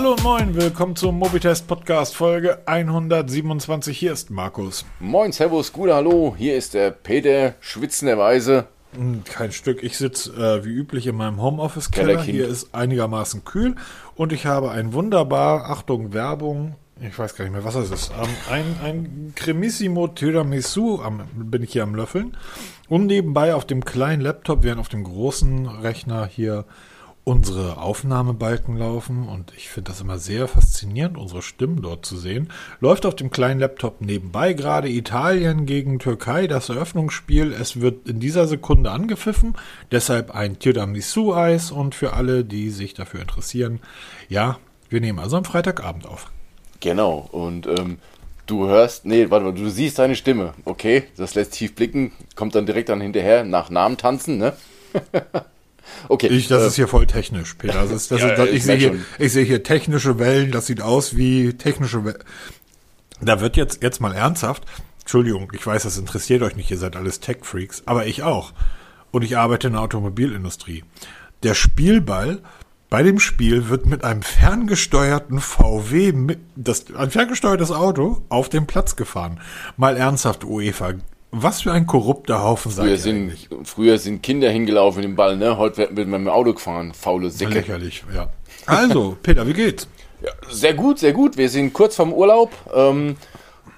Hallo und moin, willkommen zum Mobitest Podcast Folge 127. Hier ist Markus. Moin, Servus, gute Hallo. Hier ist der Peter schwitzenderweise. Hm, Kein Stück. Ich sitze äh, wie üblich in meinem Homeoffice-Keller. Hier ist einigermaßen kühl und ich habe ein wunderbar, Achtung, Werbung. Ich weiß gar nicht mehr, was das ist. Ähm, ein, ein Cremissimo Tiramisu am, bin ich hier am Löffeln. Und nebenbei auf dem kleinen Laptop, während auf dem großen Rechner hier unsere Aufnahmebalken laufen und ich finde das immer sehr faszinierend, unsere Stimmen dort zu sehen. Läuft auf dem kleinen Laptop nebenbei gerade Italien gegen Türkei, das Eröffnungsspiel. Es wird in dieser Sekunde angepfiffen, deshalb ein Tiramisu-Eis und für alle, die sich dafür interessieren, ja, wir nehmen also am Freitagabend auf. Genau. Und ähm, du hörst, nee, warte mal, du siehst deine Stimme. Okay, das lässt tief blicken, kommt dann direkt dann hinterher nach Namen tanzen, ne? okay. Ich, das äh, ist hier voll technisch, Peter. Das ist, das Ja, ist, das, ich sehe hier, ich sehe hier technische Wellen, das sieht aus wie technische Wellen. Da wird jetzt, jetzt mal ernsthaft, Entschuldigung, ich weiß, das interessiert euch nicht, ihr seid alles Tech-Freaks, aber ich auch. Und ich arbeite in der Automobilindustrie. Der Spielball bei dem Spiel wird mit einem ferngesteuerten VW, das, ein ferngesteuertes Auto auf den Platz gefahren. Mal ernsthaft, UEFA, was für ein korrupter Haufen seid früher ihr sind, eigentlich? früher sind Kinder hingelaufen im Ball, ne? Heute wird wird man mit dem Auto gefahren, faule Säcke. Lächerlich, ja. Also, Peter, wie geht's? Ja, sehr gut, sehr gut. Wir sind kurz vorm Urlaub. Ähm,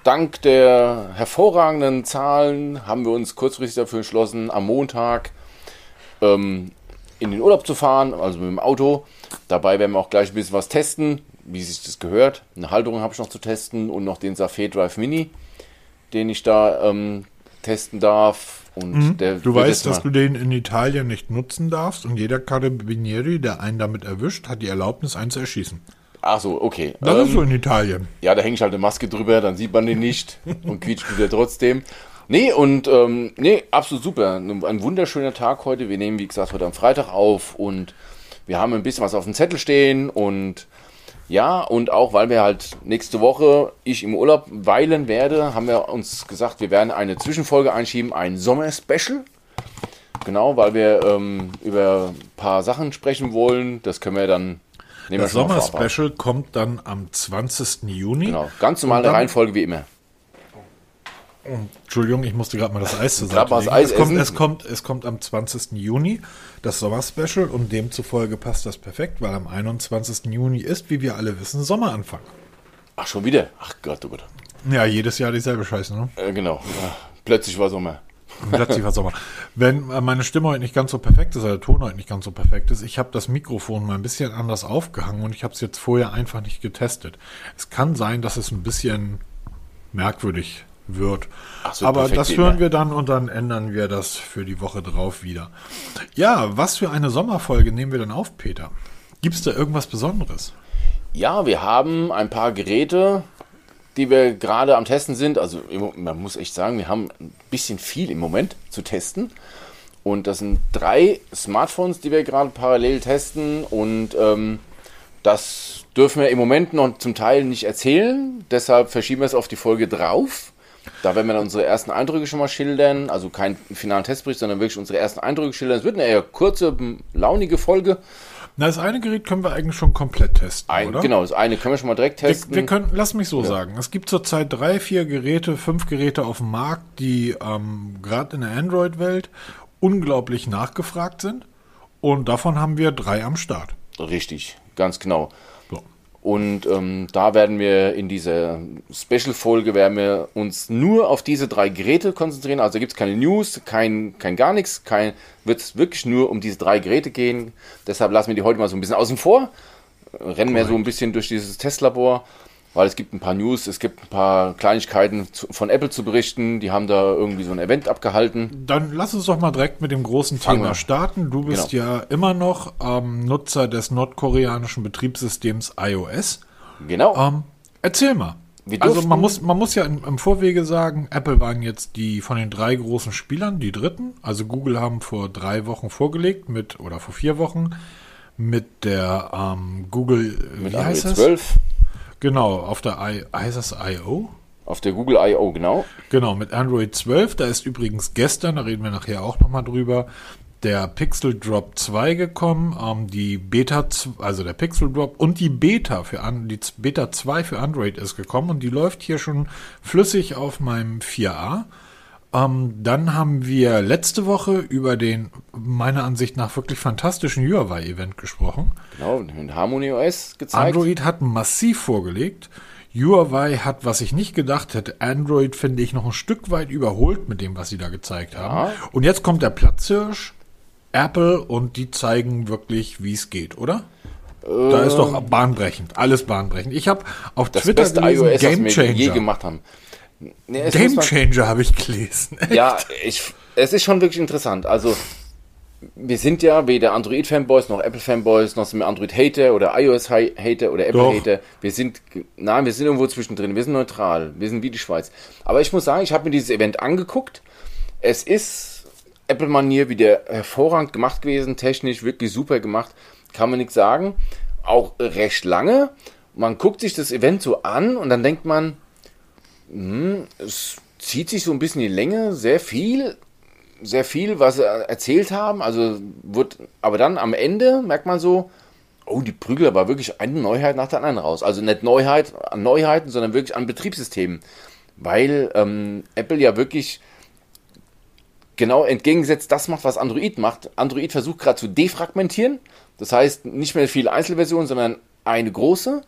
dank der hervorragenden Zahlen haben wir uns kurzfristig dafür entschlossen, am Montag ähm, in den Urlaub zu fahren, also mit dem Auto. Dabei werden wir auch gleich ein bisschen was testen, wie sich das gehört. Eine Halterung habe ich noch zu testen und noch den Safé Drive Mini, den ich da ähm, testen darf. Und der Mhm. Du wird weißt, jetzt dass du den in Italien nicht nutzen darfst und jeder Carabinieri, der einen damit erwischt, hat die Erlaubnis, einen zu erschießen. Ach so, okay. Das Ähm, ist so in Italien. Ja, da hängt halt eine Maske drüber, dann sieht man den nicht und quietscht wieder trotzdem. Nee, und ähm, nee, absolut super. Ein wunderschöner Tag heute. Wir nehmen, wie gesagt, heute am Freitag auf und wir haben ein bisschen was auf dem Zettel stehen und ja, und auch weil wir halt nächste Woche ich im Urlaub weilen werde, haben wir uns gesagt, wir werden eine Zwischenfolge einschieben, ein Sommer-Special. Genau, weil wir ähm, über ein paar Sachen sprechen wollen. Das können wir dann nehmen Das. Sommer-Special kommt dann am 20. Juni. Genau, ganz normale Reihenfolge wie immer. Entschuldigung, ich musste gerade mal das Eis zur Seite legen. Eis es, kommt, es, kommt, es kommt am 20. Juni, das Sommer-Special, und demzufolge passt das perfekt, weil am 21. Juni ist, wie wir alle wissen, Sommeranfang. Ach, schon wieder? Ach Gott, oh Gott. Ja, jedes Jahr dieselbe Scheiße, ne? Äh, genau. Ja, plötzlich war Sommer. Plötzlich war Sommer. Wenn äh, meine Stimme heute nicht ganz so perfekt ist, oder der Ton heute nicht ganz so perfekt ist, ich habe das Mikrofon mal ein bisschen anders aufgehangen und ich habe es jetzt vorher einfach nicht getestet. Es kann sein, dass es ein bisschen merkwürdig wird. So, Aber das hören wir dann und dann ändern wir das für die Woche drauf wieder. Ja, was für eine Sommerfolge nehmen wir dann auf, Peter? Gibt es da irgendwas Besonderes? Ja, wir haben ein paar Geräte, die wir gerade am Testen sind. Also man muss echt sagen, wir haben ein bisschen viel im Moment zu testen. Und das sind drei Smartphones, die wir gerade parallel testen. Und ähm, das dürfen wir im Moment noch zum Teil nicht erzählen. Deshalb verschieben wir es auf die Folge drauf. Da werden wir dann unsere ersten Eindrücke schon mal schildern. Also kein finalen Testbericht, sondern wirklich unsere ersten Eindrücke schildern. Es wird eine eher kurze, launige Folge. Na, das eine Gerät können wir eigentlich schon komplett testen, Ein, oder? Genau, das eine können wir schon mal direkt Wir, testen. wir können, lass mich so sagen. Es gibt zurzeit drei, vier Geräte, fünf Geräte auf dem Markt, die ähm, gerade in der Android-Welt unglaublich nachgefragt sind. Und davon haben wir drei am Start. Richtig, ganz genau. So. Und ähm, da werden wir in dieser Special-Folge werden wir uns nur auf diese drei Geräte konzentrieren. Also gibt es keine News, kein, kein gar nichts, kein, wird es wirklich nur um diese drei Geräte gehen. Deshalb lassen wir die heute mal so ein bisschen außen vor, rennen wir so ein bisschen durch dieses Testlabor, weil es gibt ein paar News, es gibt ein paar Kleinigkeiten zu, von Apple zu berichten. Die haben da irgendwie so ein Event abgehalten. Dann lass uns doch mal direkt mit dem großen Fangen Thema wir. starten. Du bist Genau. ja immer noch ähm, Nutzer des nordkoreanischen Betriebssystems iOS. Genau. Ähm, erzähl mal. Also man muss, man muss ja im, im Vorwege sagen, Apple waren jetzt die von den drei großen Spielern, die dritten. Also Google haben vor drei Wochen vorgelegt mit, oder vor vier Wochen, mit der ähm, Google, mit wie Android heißt das? 12 Genau, auf der I, heißt das I.O.? auf der Google I.O. genau. Genau, mit Android 12. Da ist übrigens gestern, da reden wir nachher auch nochmal drüber, der Pixel Drop 2 gekommen, ähm, die Beta, also der Pixel Drop und die Beta für an, die Beta 2 für Android ist gekommen und die läuft hier schon flüssig auf meinem 4a. Ähm, dann haben wir letzte Woche über den meiner Ansicht nach wirklich fantastischen Huawei-Event gesprochen. Genau, mit Harmony OS gezeigt. Android hat massiv vorgelegt. Huawei hat, was ich nicht gedacht hätte, Android finde ich noch ein Stück weit überholt mit dem, was sie da gezeigt haben. Ja. Und jetzt kommt der Platzhirsch, Apple und die zeigen wirklich, wie es geht, oder? Da ist doch bahnbrechend, alles bahnbrechend. Ich habe auf das Twitter gelesen, iOS, Game wir je Changer. gemacht haben. Nee, Game Changer habe ich gelesen. Ja, ich, es ist schon wirklich interessant. Also, wir sind ja weder Android-Fanboys noch Apple-Fanboys, noch sind wir Android-Hater oder iOS-Hater oder Apple-Hater. Wir sind, nein, wir sind irgendwo zwischendrin. Wir sind neutral. Wir sind wie die Schweiz. Aber ich muss sagen, ich habe mir dieses Event angeguckt. Es ist Apple-Manier wieder hervorragend gemacht gewesen, technisch wirklich super gemacht. Kann man nichts sagen. Auch recht lange. Man guckt sich das Event so an und dann denkt man, es zieht sich so ein bisschen die Länge, sehr viel, sehr viel, was sie erzählt haben. Also wird, aber dann am Ende merkt man so, oh, die Prügel war wirklich eine Neuheit nach der anderen raus. Also nicht Neuheit an Neuheiten, sondern wirklich an Betriebssystemen. Weil ähm, Apple ja wirklich genau entgegengesetzt das macht, was Android macht. Android versucht gerade zu defragmentieren. Das heißt, nicht mehr viele Einzelversionen, sondern eine große.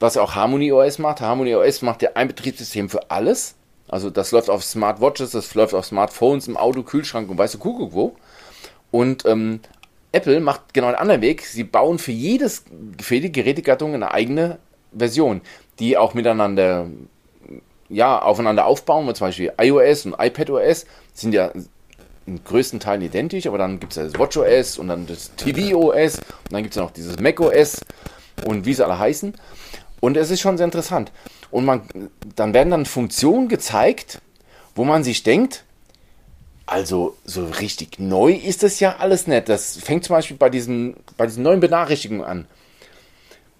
Was auch Harmony OS macht. Harmony OS macht ja ein Betriebssystem für alles. Also das läuft auf Smartwatches, das läuft auf Smartphones, im Auto, Kühlschrank und weißt du Kuckuck wo. Und ähm, Apple macht genau einen anderen Weg. Sie bauen für jedes für jede Gerätegattung eine eigene Version, die auch miteinander ja, aufeinander aufbauen, zum Beispiel iOS und iPadOS sind ja in größten Teilen identisch, aber dann gibt es ja das WatchOS und dann das tvOS und dann gibt es ja noch dieses macOS und wie sie alle heißen. Und es ist schon sehr interessant. Und man, dann werden dann Funktionen gezeigt, wo man sich denkt, also so richtig neu ist das ja alles nicht. Das fängt zum Beispiel bei diesen, bei diesen neuen Benachrichtigungen an.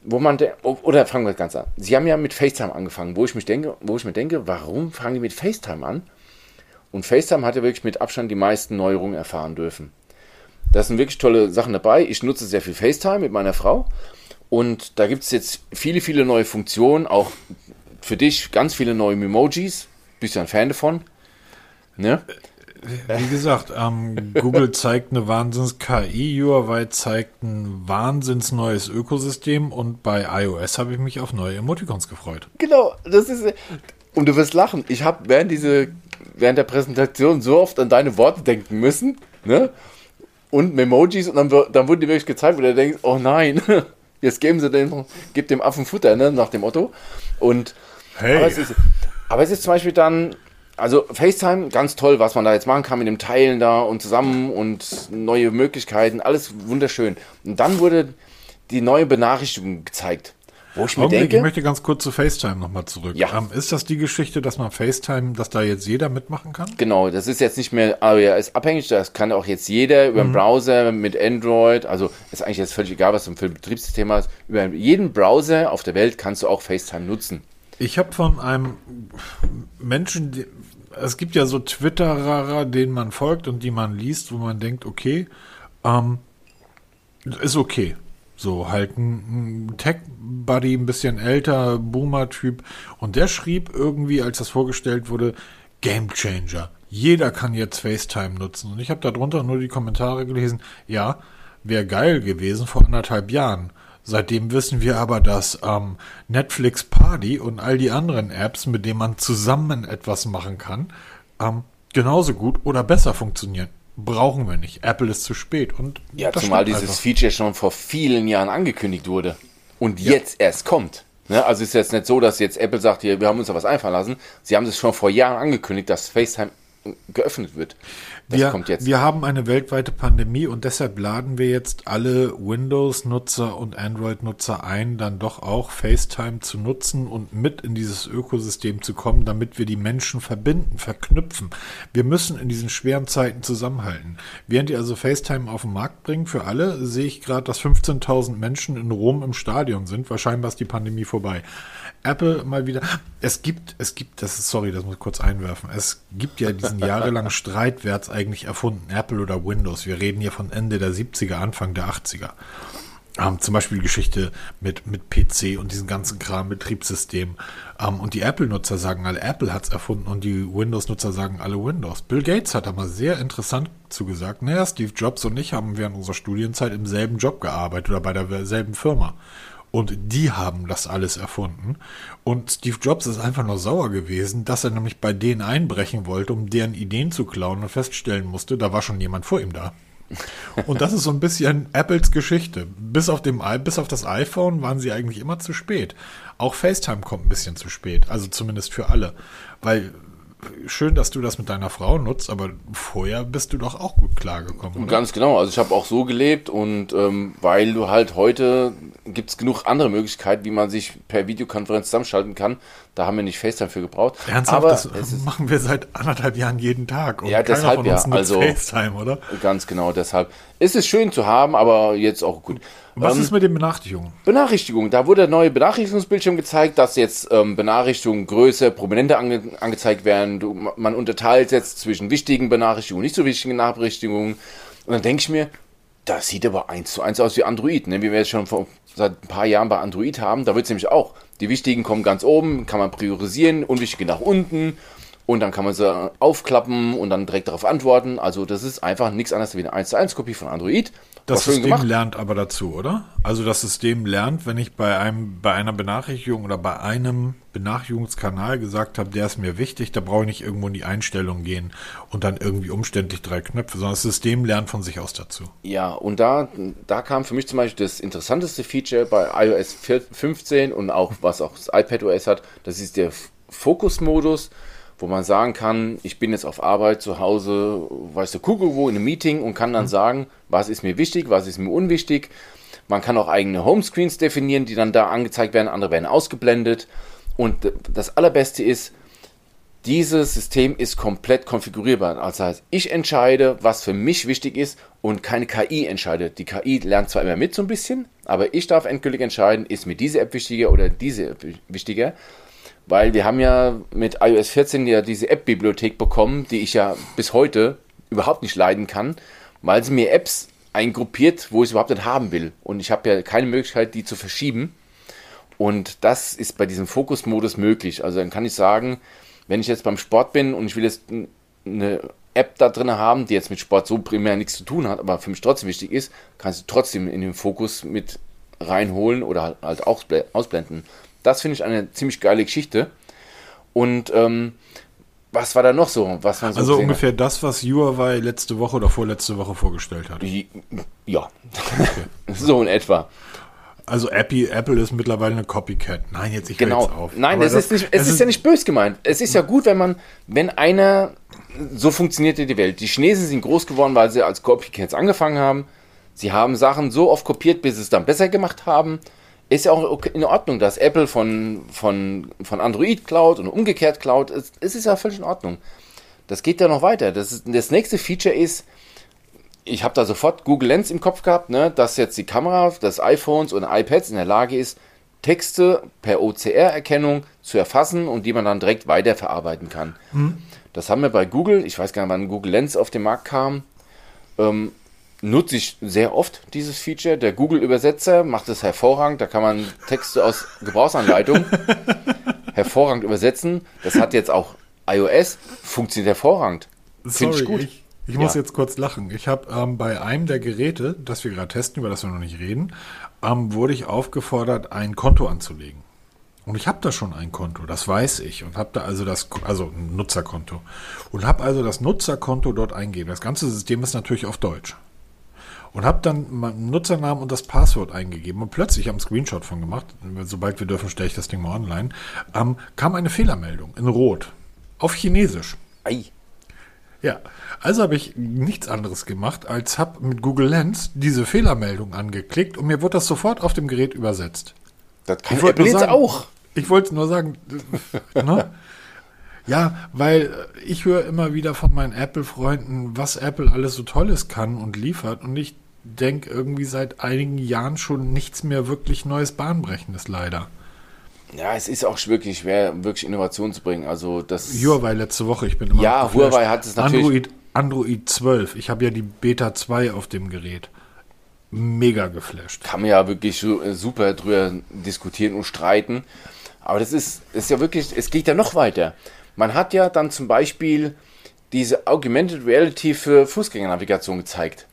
Wo man de- oder fangen wir ganz an. Sie haben ja mit FaceTime angefangen, wo ich mich denke, wo ich mir denke, warum fangen die mit FaceTime an? Und FaceTime hat ja wirklich mit Abstand die meisten Neuerungen erfahren dürfen. Da sind wirklich tolle Sachen dabei. Ich nutze sehr viel FaceTime mit meiner Frau. Und da gibt es jetzt viele, viele neue Funktionen. Auch für dich ganz viele neue Emojis. Bist du ein Fan davon? Ne? Wie gesagt, ähm, Google zeigt eine Wahnsinns-KI, Huawei zeigt ein wahnsinns neues Ökosystem und bei iOS habe ich mich auf neue Emoticons gefreut. Genau, das ist. Und du wirst lachen. Ich habe während diese, während der Präsentation so oft an deine Worte denken müssen, ne? Und Memojis und dann, dann wurden die wirklich gezeigt, wo du denkst, oh nein, jetzt geben sie dem, gibt dem Affen Futter, ne? Nach dem Motto. Und Hey. aber es ist, aber es ist zum Beispiel dann, also FaceTime, ganz toll, was man da jetzt machen kann mit dem Teilen da und zusammen und neue Möglichkeiten, alles wunderschön. Und dann wurde die neue Benachrichtigung gezeigt, wo ich mir Augenblick, denke, ich möchte ganz kurz zu FaceTime nochmal zurück. Ja. Ähm, ist das die Geschichte, dass man FaceTime, dass da jetzt jeder mitmachen kann? Genau, das ist jetzt nicht mehr iOS abhängig, das kann auch jetzt jeder über einen Browser mit Android, also ist eigentlich jetzt völlig egal, was du für ein Betriebssystem hast, über jeden Browser auf der Welt kannst du auch FaceTime nutzen. Ich habe von einem Menschen, die, es gibt ja so Twitterer, denen man folgt und die man liest, wo man denkt, okay, ähm, ist okay. So halt ein, Tech-Buddy, ein bisschen älter, Boomer-Typ. Und der schrieb irgendwie, als das vorgestellt wurde, Game Changer. Jeder kann jetzt FaceTime nutzen. Und ich habe darunter nur die Kommentare gelesen, ja, wäre geil gewesen vor anderthalb Jahren. Seitdem wissen wir aber, dass ähm, Netflix Party und all die anderen Apps, mit denen man zusammen etwas machen kann, ähm, genauso gut oder besser funktionieren. Brauchen wir nicht. Apple ist zu spät. Und Ja, das zumal dieses einfach. Feature schon vor vielen Jahren angekündigt wurde und jetzt erst kommt. Ne? Also ist jetzt nicht so, dass jetzt Apple sagt, hier, wir haben uns da was einfallen lassen. Sie haben es schon vor Jahren angekündigt, dass FaceTime geöffnet wird. Das wir, kommt jetzt. wir haben eine weltweite Pandemie und deshalb laden wir jetzt alle Windows-Nutzer und Android-Nutzer ein, dann doch auch FaceTime zu nutzen und mit in dieses Ökosystem zu kommen, damit wir die Menschen verbinden, verknüpfen. Wir müssen in diesen schweren Zeiten zusammenhalten. Während ihr also FaceTime auf den Markt bringen für alle, sehe ich gerade, dass 15.000 Menschen in Rom im Stadion sind. Wahrscheinlich ist die Pandemie vorbei. Apple mal wieder. Es gibt, es gibt, das ist, sorry, das muss ich kurz einwerfen. Es gibt ja diese diesen jahrelangen Streit, wer eigentlich erfunden, Apple oder Windows. Wir reden hier von Ende der 70er, Anfang der 80er. Ähm, zum Beispiel die Geschichte mit, mit PC und diesen ganzen Kram, Betriebssystem. Ähm, und die Apple-Nutzer sagen alle, Apple hat's erfunden und die Windows-Nutzer sagen alle Windows. Bill Gates hat mal sehr interessant zugesagt, naja, Steve Jobs und ich haben während unserer Studienzeit im selben Job gearbeitet oder bei derselben Firma. Und die haben das alles erfunden. Und Steve Jobs ist einfach nur sauer gewesen, dass er nämlich bei denen einbrechen wollte, um deren Ideen zu klauen und feststellen musste, da war schon jemand vor ihm da. Und das ist so ein bisschen Apples Geschichte. Bis auf, dem, bis auf das iPhone waren sie eigentlich immer zu spät. Auch FaceTime kommt ein bisschen zu spät. Also zumindest für alle. Weil schön, dass du das mit deiner Frau nutzt, aber vorher bist du doch auch gut klargekommen. Oder? Ganz genau. Also ich habe auch so gelebt und ähm, weil du halt heute gibt es genug andere Möglichkeiten, wie man sich per Videokonferenz zusammenschalten kann. Da haben wir nicht FaceTime für gebraucht. Ernsthaft, aber das machen wir seit anderthalb Jahren jeden Tag. Und ja, deshalb ja. Also FaceTime, oder? Ganz genau. Deshalb ist es schön zu haben, aber jetzt auch gut. Was ähm, ist mit den Benachrichtigungen? Benachrichtigungen. Da wurde der neue Benachrichtigungsbildschirm gezeigt, dass jetzt ähm, Benachrichtigungen größer, prominenter ange angezeigt werden. Du, man unterteilt jetzt zwischen wichtigen Benachrichtigungen, nicht so wichtigen Benachrichtigungen. Und dann denke ich mir, das sieht aber eins zu eins aus wie Android, ne? wie wir jetzt schon vor, seit ein paar Jahren bei Android haben. Da wird es nämlich auch. Die wichtigen kommen ganz oben, kann man priorisieren, unwichtige nach unten und dann kann man sie aufklappen und dann direkt darauf antworten. Also das ist einfach nichts anderes wie eine 1 zu 1 Kopie von Android. Das System gemacht. lernt aber dazu, oder? Also das System lernt, wenn ich bei einem, bei einer Benachrichtigung oder bei einem Benachrichtigungskanal gesagt habe, der ist mir wichtig, da brauche ich nicht irgendwo in die Einstellung gehen und dann irgendwie umständlich drei Knöpfe, sondern das System lernt von sich aus dazu. Ja, und da, da kam für mich zum Beispiel das interessanteste Feature bei iOS 15 und auch was auch das iPadOS hat, das ist der Fokusmodus wo man sagen kann, ich bin jetzt auf Arbeit zu Hause, weißt du, gucke wo in einem Meeting und kann dann mhm. sagen, was ist mir wichtig, was ist mir unwichtig. Man kann auch eigene Homescreens definieren, die dann da angezeigt werden, andere werden ausgeblendet. Und das Allerbeste ist, dieses System ist komplett konfigurierbar. Das heißt, ich entscheide, was für mich wichtig ist und keine KI entscheidet. Die KI lernt zwar immer mit so ein bisschen, aber ich darf endgültig entscheiden, ist mir diese App wichtiger oder diese App wichtiger. Weil wir haben ja mit iOS 14 ja diese App-Bibliothek bekommen, die ich ja bis heute überhaupt nicht leiden kann, weil sie mir Apps eingruppiert, wo ich es überhaupt nicht haben will. Und ich habe ja keine Möglichkeit, die zu verschieben. Und das ist bei diesem Fokus-Modus möglich. Also dann kann ich sagen, wenn ich jetzt beim Sport bin und ich will jetzt eine App da drin haben, die jetzt mit Sport so primär nichts zu tun hat, aber für mich trotzdem wichtig ist, kannst du trotzdem in den Fokus mit reinholen oder halt auch ausblenden. Das finde ich eine ziemlich geile Geschichte. Und ähm, was war da noch so? Was man so also ungefähr hat? das, was Huawei letzte Woche oder vorletzte Woche vorgestellt hat. Ja, okay. so in etwa. Also Apple, Apple ist mittlerweile eine Copycat. Nein, jetzt ich genau. jetzt auf. Nein, es, ist nicht, es, es ist, ist ja nicht bös gemeint. Es ist ja gut, wenn man, wenn einer, so funktioniert die Welt. Die Chinesen sind groß geworden, weil sie als Copycats angefangen haben. Sie haben Sachen so oft kopiert, bis sie es dann besser gemacht haben ist ja auch in Ordnung, dass Apple von, von, von Android klaut und umgekehrt klaut. Es, es ist ja völlig in Ordnung. Das geht ja noch weiter. Das, ist, das nächste Feature ist, ich habe da sofort Google Lens im Kopf gehabt, ne, dass jetzt die Kamera des iPhones und iPads in der Lage ist, Texte per OCR-Erkennung zu erfassen und die man dann direkt weiterverarbeiten kann. Hm. Das haben wir bei Google, ich weiß gar nicht, wann Google Lens auf den Markt kam, ähm, nutze ich sehr oft dieses Feature. Der Google-Übersetzer macht es hervorragend. Da kann man Texte aus Gebrauchsanleitung hervorragend übersetzen. Das hat jetzt auch iOS, funktioniert hervorragend. Finde ich gut. Ich, ich muss ja. jetzt kurz lachen. Ich habe ähm, bei einem der Geräte, das wir gerade testen, über das wir noch nicht reden, ähm, wurde ich aufgefordert, ein Konto anzulegen. Und ich habe da schon ein Konto, das weiß ich. Und habe da also das, also ein Nutzerkonto. Und habe also das Nutzerkonto dort eingegeben. Das ganze System ist natürlich auf Deutsch und habe dann meinen Nutzernamen und das Passwort eingegeben und plötzlich habe einen Screenshot von gemacht. Sobald wir dürfen, stelle ich das Ding mal online. Ähm, kam eine Fehlermeldung in Rot auf Chinesisch. Ei. Ja, also habe ich nichts anderes gemacht, als habe mit Google Lens diese Fehlermeldung angeklickt und mir wurde das sofort auf dem Gerät übersetzt. Das kann ich Apple jetzt auch. Ich wollte nur sagen, ne? Ja, weil ich höre immer wieder von meinen Apple-Freunden, was Apple alles so Tolles kann und liefert. Und ich denke irgendwie seit einigen Jahren schon nichts mehr wirklich Neues, Bahnbrechendes leider. Ja, es ist auch wirklich schwer, wirklich Innovation zu bringen. Also das. Huawei letzte Woche, ich bin immer. Ja, geflasht. Huawei hat es natürlich. Android, Android 12. Ich habe ja die Beta 2 auf dem Gerät. Mega geflasht. Kann man ja wirklich so, äh, super drüber diskutieren und streiten. Aber das ist, ist ja wirklich, es geht ja noch weiter. Man hat ja dann zum Beispiel diese Augmented Reality für Fußgängernavigation gezeigt.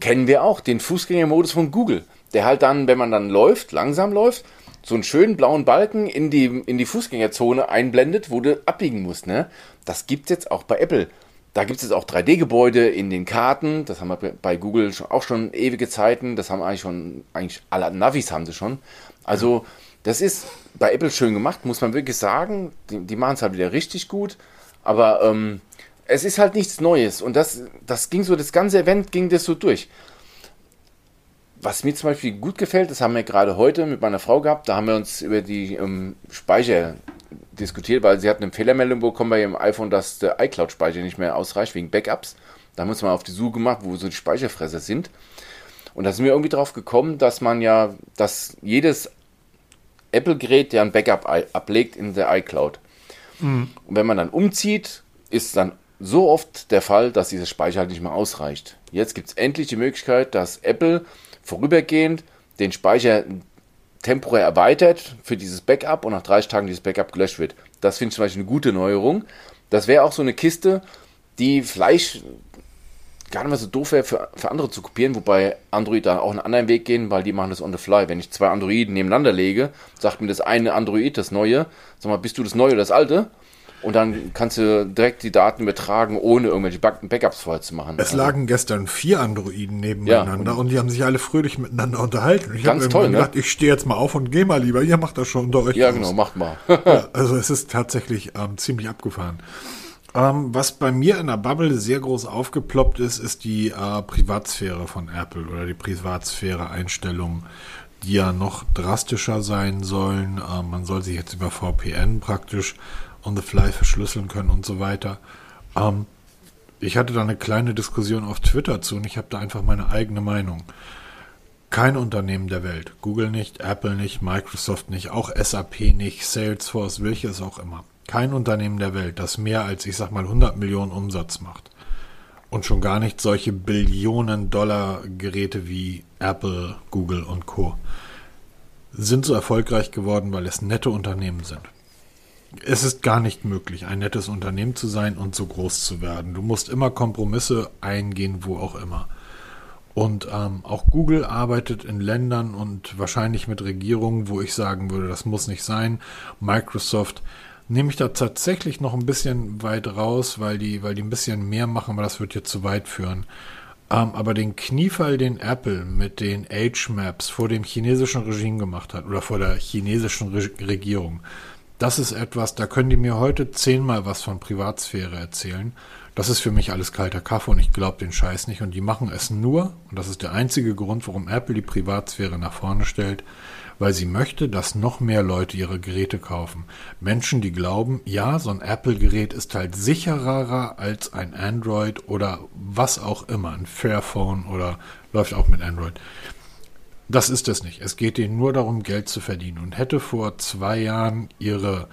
Kennen wir auch, den Fußgängermodus von Google. Der halt dann, wenn man dann läuft, langsam läuft, so einen schönen blauen Balken in die, in die Fußgängerzone einblendet, wo du abbiegen musst. Ne? Das gibt es jetzt auch bei Apple. Da gibt es jetzt auch 3D-Gebäude in den Karten. Das haben wir bei Google schon, auch schon ewige Zeiten. Das haben eigentlich schon, eigentlich alle Navis haben sie schon. Also, das ist bei Apple schön gemacht, muss man wirklich sagen. Die, die machen es halt wieder richtig gut. Aber ähm, es ist halt nichts Neues. Und das, das ging so, das ganze Event ging das so durch. Was mir zum Beispiel gut gefällt, das haben wir gerade heute mit meiner Frau gehabt, da haben wir uns über die ähm, Speicher diskutiert, weil sie hat eine Fehlermeldung bekommen bei ihrem iPhone, dass der iCloud-Speicher nicht mehr ausreicht wegen Backups. Da haben wir uns mal auf die Suche gemacht, wo so die Speicherfresser sind. Und da sind wir irgendwie drauf gekommen, dass man ja, dass jedes Apple-Gerät ja ein Backup ablegt in der iCloud. Und wenn man dann umzieht, ist dann so oft der Fall, dass dieser Speicher halt nicht mehr ausreicht. Jetzt gibt es endlich die Möglichkeit, dass Apple vorübergehend den Speicher temporär erweitert für dieses Backup und nach 30 Tagen dieses Backup gelöscht wird. Das finde ich zum Beispiel eine gute Neuerung. Das wäre auch so eine Kiste, die vielleicht gar nicht mehr so doof wäre für, für andere zu kopieren, wobei Android da auch einen anderen Weg gehen, weil die machen das on the fly. Wenn ich zwei Androiden nebeneinander lege, sagt mir das eine Android, das neue, sag mal, bist du das neue oder das alte? Und dann kannst du direkt die Daten übertragen, ohne irgendwelche Back Backups vorher zu machen. Es Also, lagen gestern vier Androiden nebeneinander Ja. und die haben sich alle fröhlich miteinander unterhalten. Ich Ganz toll, irgendwann ne? gedacht, ich stehe jetzt mal auf und gehe mal lieber. Ihr macht das schon unter euch. ja, aus. genau, macht mal. Ja, also es ist tatsächlich ähm, ziemlich abgefahren. Ähm, was bei mir in der Bubble sehr groß aufgeploppt ist, ist die äh, Privatsphäre von Apple oder die Privatsphäre-Einstellungen, die ja noch drastischer sein sollen. Ähm, man soll sich jetzt über VPN praktisch on the fly verschlüsseln können und so weiter. Ähm, ich hatte da eine kleine Diskussion auf Twitter zu und ich habe da einfach meine eigene Meinung. Kein Unternehmen der Welt, Google nicht, Apple nicht, Microsoft nicht, auch SAP nicht, Salesforce, welches auch immer. Kein Unternehmen der Welt, das mehr als, ich sag mal, 100 Millionen Umsatz macht. Und schon gar nicht solche Billionen Dollar Geräte wie Apple, Google und Co. sind so erfolgreich geworden, weil es nette Unternehmen sind. Es ist gar nicht möglich, ein nettes Unternehmen zu sein und so groß zu werden. Du musst immer Kompromisse eingehen, wo auch immer. Und ähm, auch Google arbeitet in Ländern und wahrscheinlich mit Regierungen, wo ich sagen würde, das muss nicht sein. Microsoft nehme ich da tatsächlich noch ein bisschen weit raus, weil die, weil die ein bisschen mehr machen, aber das wird jetzt zu weit führen. Ähm, aber den Kniefall, den Apple mit den Age Maps vor dem chinesischen Regime gemacht hat oder vor der chinesischen Re Regierung, das ist etwas, da können die mir heute zehnmal was von Privatsphäre erzählen. Das ist für mich alles kalter Kaffee und ich glaube den Scheiß nicht. Und die machen es nur, und das ist der einzige Grund, warum Apple die Privatsphäre nach vorne stellt, weil sie möchte, dass noch mehr Leute ihre Geräte kaufen. Menschen, die glauben, ja, so ein Apple-Gerät ist halt sicherer als ein Android oder was auch immer, ein Fairphone oder läuft auch mit Android. Das ist es nicht. Es geht ihnen nur darum, Geld zu verdienen. Und hätte vor zwei Jahren ihre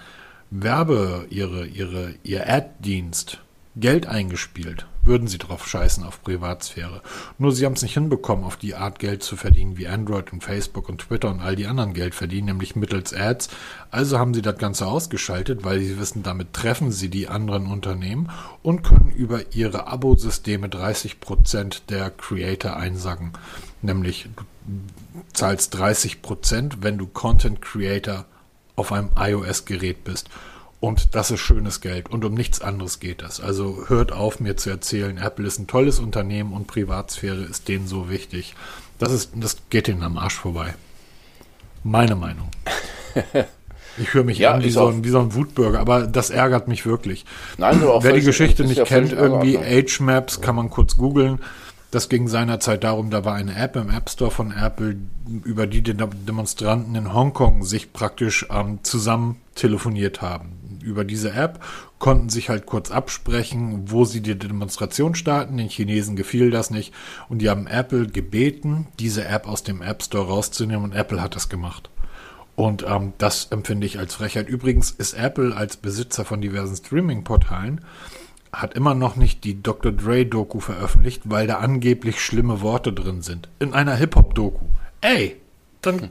Werbe, ihre, ihre, ihr Ad-Dienst Geld eingespielt, würden sie drauf scheißen auf Privatsphäre. Nur sie haben es nicht hinbekommen, auf die Art Geld zu verdienen, wie Android und Facebook und Twitter und all die anderen Geld verdienen, nämlich mittels Ads. Also haben sie das Ganze ausgeschaltet, weil sie wissen, damit treffen sie die anderen Unternehmen und können über ihre Abosysteme 30% der Creator einsagen. Nämlich du zahlst 30%, wenn du Content Creator auf einem iOS-Gerät bist. Und das ist schönes Geld. Und um nichts anderes geht das. Also hört auf, mir zu erzählen, Apple ist ein tolles Unternehmen und Privatsphäre ist denen so wichtig. Das, ist, das geht ihnen am Arsch vorbei. Meine Meinung. Ich höre mich Ja, an wie so, ein, wie so ein Wutbürger, aber das ärgert mich wirklich. Nein, auch Wer die Geschichte nicht kennt, irgendwie Ordnung. Age Maps, kann man kurz googeln. Das ging seinerzeit darum, da war eine App im App Store von Apple, über die die Demonstranten in Hongkong sich praktisch ähm, zusammen telefoniert haben. Über diese App konnten sich halt kurz absprechen, wo sie die Demonstration starten. Den Chinesen gefiel das nicht und die haben Apple gebeten, diese App aus dem App Store rauszunehmen und Apple hat das gemacht. Und ähm, das empfinde ich als Frechheit. Übrigens ist Apple als Besitzer von diversen Streaming-Portalen hat immer noch nicht die Dr. Dre-Doku veröffentlicht, weil da angeblich schlimme Worte drin sind. In einer Hip-Hop-Doku. Ey, dann.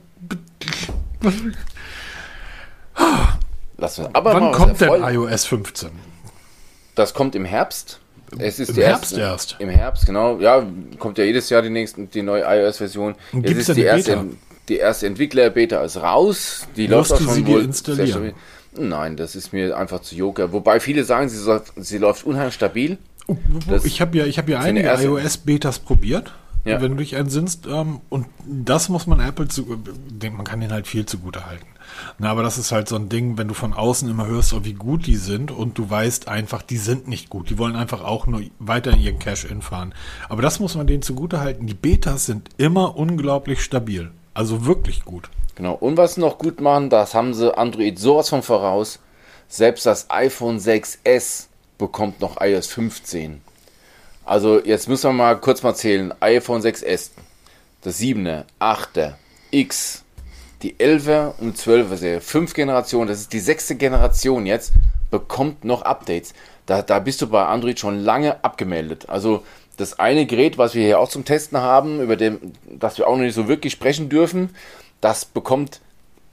Lassen wir. Aber Wann kommt denn iOS 15? Das kommt im Herbst. Es ist Im Herbst erste, erst. Im Herbst, genau. Ja, kommt ja jedes Jahr die nächste, die neue iOS-Version. Jetzt ist die erste, Beta? die erste Entwickler-Beta ist raus. Die Wirst läuft auch schon wohl installieren? Nein, das ist mir einfach zu joker. Wobei viele sagen, sie, soll, sie läuft unheimlich stabil. Oh, Das- ich habe ja, ich habe ja einige iOS-Betas probiert, Ja. wenn du dich entsinnst. Ähm, und das muss man Apple zu, man kann den halt viel zugute halten. Na, aber das ist halt so ein Ding, wenn du von außen immer hörst, oh, wie gut die sind und du weißt einfach, die sind nicht gut. Die wollen einfach auch nur weiter ihren Cash-In fahren. Aber das muss man denen zugute halten. Die Betas sind immer unglaublich stabil. Also wirklich gut. Genau. Und was sie noch gut machen, das haben sie Android sowas von voraus. Selbst das iPhone 6S bekommt noch iOS 15. Also jetzt müssen wir mal kurz mal zählen. iPhone 6S, das 7er, 8er, X, die 11er und 12er Serie. Fünf Generationen, das ist die sechste Generation jetzt, bekommt noch Updates. Da, da bist du bei Android schon lange abgemeldet. Also das eine Gerät, was wir hier auch zum Testen haben, über dem, das wir auch noch nicht so wirklich sprechen dürfen, das bekommt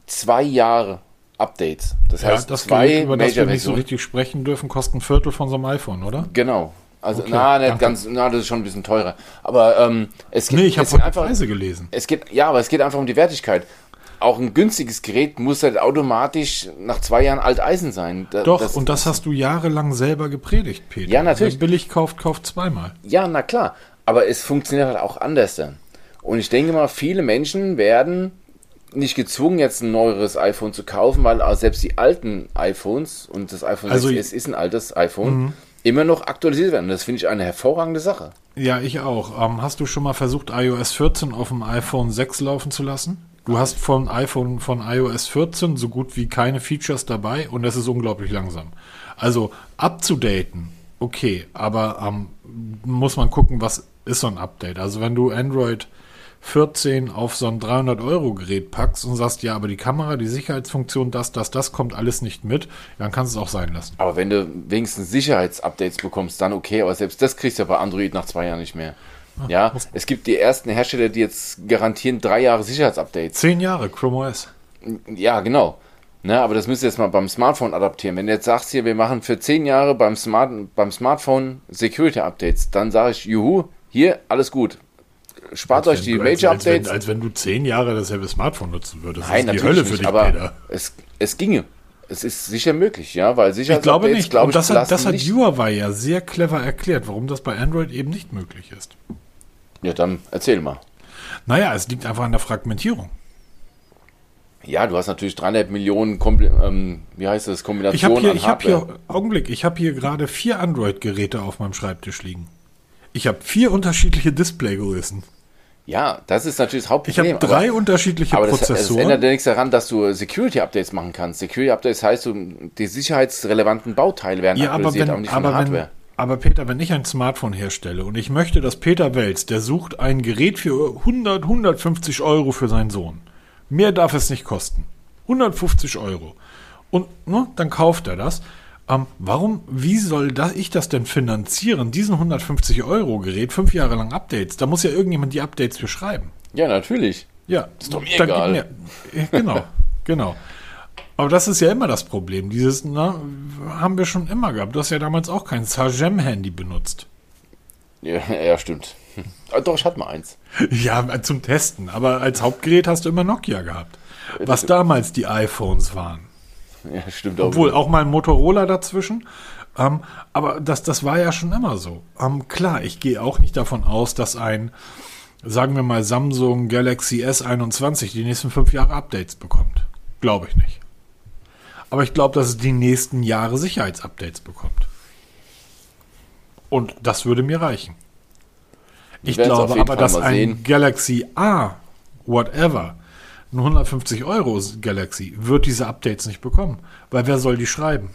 zwei Jahre Updates. Das heißt, das zwei Gerät, über das wir nicht so richtig sprechen dürfen, kostet ein Viertel von so einem iPhone, oder? Genau. Also, Okay, na, nicht danke. ganz, na, das ist schon ein bisschen teurer. Aber ähm, es geht, Nee, ich habe einfach, Preise gelesen. es geht, ja, aber es geht einfach um die Wertigkeit. Auch ein günstiges Gerät muss halt automatisch nach zwei Jahren Alteisen sein. Da- Doch, das, und das hast du jahrelang selber gepredigt, Peter. Ja, natürlich. Wer billig kauft, kauft zweimal. Ja, na klar. Aber es funktioniert halt auch anders dann. Und ich denke mal, viele Menschen werden nicht gezwungen, jetzt ein neueres iPhone zu kaufen, weil selbst die alten iPhones und das iPhone Also- 6S ist ein altes iPhone, immer noch aktualisiert werden. Das finde ich eine hervorragende Sache. Ja, ich auch. Ähm, hast du schon mal versucht, iOS 14 auf dem iPhone 6 laufen zu lassen? Du hast von iPhone von iOS 14 so gut wie keine Features dabei und es ist unglaublich langsam. Also abzudaten, okay, aber ähm, muss man gucken, was ist so ein Update. Also wenn du Android 14 auf so ein 300 Euro Gerät packst und sagst, ja, aber die Kamera, die Sicherheitsfunktion, das, das, das kommt alles nicht mit, dann kannst du es auch sein lassen. Aber wenn du wenigstens Sicherheitsupdates bekommst, dann okay, aber selbst das kriegst du ja bei Android nach zwei Jahren nicht mehr. Ja, es gibt die ersten Hersteller, die jetzt garantieren drei Jahre Sicherheitsupdates. Zehn Jahre Chrome OS. Ja, genau. Ne, aber das müsst ihr jetzt mal beim Smartphone adaptieren. Wenn du jetzt sagst hier, wir machen für zehn Jahre beim, Smart, beim Smartphone Security Updates, dann sage ich, juhu, hier, alles gut. Spart euch die du- als- als, wenn, als du zehn Jahre dasselbe Smartphone nutzen würdest. Nein, das ist die Hölle für nicht, dich, aber Peter. es, es ginge. Es ist sicher möglich, ja, weil Ich Sicherheitsupdates, glaube nicht. glaube Und ich, das hat, das hat. Huawei ja sehr clever erklärt, warum das bei Android eben nicht möglich ist. Ja, dann erzähl mal. Naja, es liegt einfach an der Fragmentierung. Ja, du hast natürlich 300 Millionen, Kompl ähm, wie heißt das, Ich Kombinationen hier, an ich habe Hardware. hier, Augenblick, ich habe hier gerade vier Android-Geräte auf meinem Schreibtisch liegen. Ich habe vier unterschiedliche Displaygrößen. Ja, das ist natürlich das Ich Hauptproblem. habe drei aber, unterschiedliche aber das, das Prozessoren. ändert ja nichts daran, dass du Security-Updates machen kannst. Security-Updates heißt, die sicherheitsrelevanten Bauteile werden ja, aber aktualisiert, wenn, aber nicht von aber, der wenn, Hardware. aber Peter, wenn ich ein Smartphone herstelle und ich möchte, dass Peter Welz, der sucht ein Gerät für 100, 150 Euro für seinen Sohn. Mehr darf es nicht kosten. 150 Euro. Und ne, dann kauft er das. Ähm, warum, wie soll das, ich das denn finanzieren? Diesen 150 Euro Gerät, fünf Jahre lang Updates. Da muss ja irgendjemand die Updates für schreiben. Ja, natürlich. Ja, ist doch mir dann egal. mir- Ja, genau, genau. Aber das ist ja immer das Problem. Dieses, na, haben wir schon immer gehabt. Du hast ja damals auch kein Sagem-Handy benutzt. Ja, ja stimmt. Ah, Doch, ich hatte mal eins. Ja, zum Testen. Aber als Hauptgerät hast du immer Nokia gehabt. Was damals die iPhones waren. Ja, stimmt auch. Obwohl auch mal ein Motorola dazwischen. Ähm, aber das, das war ja schon immer so. Ähm, klar, ich gehe auch nicht davon aus, dass ein, sagen wir mal, Samsung Galaxy S21 die nächsten fünf Jahre Updates bekommt. Glaube ich nicht. Aber ich glaube, dass es die nächsten Jahre Sicherheitsupdates bekommt. Und das würde mir reichen. Ich glaube aber, Fall dass ein sehen. Galaxy A, whatever, ein 150 Euro Galaxy, wird diese Updates nicht bekommen. Weil wer soll die schreiben?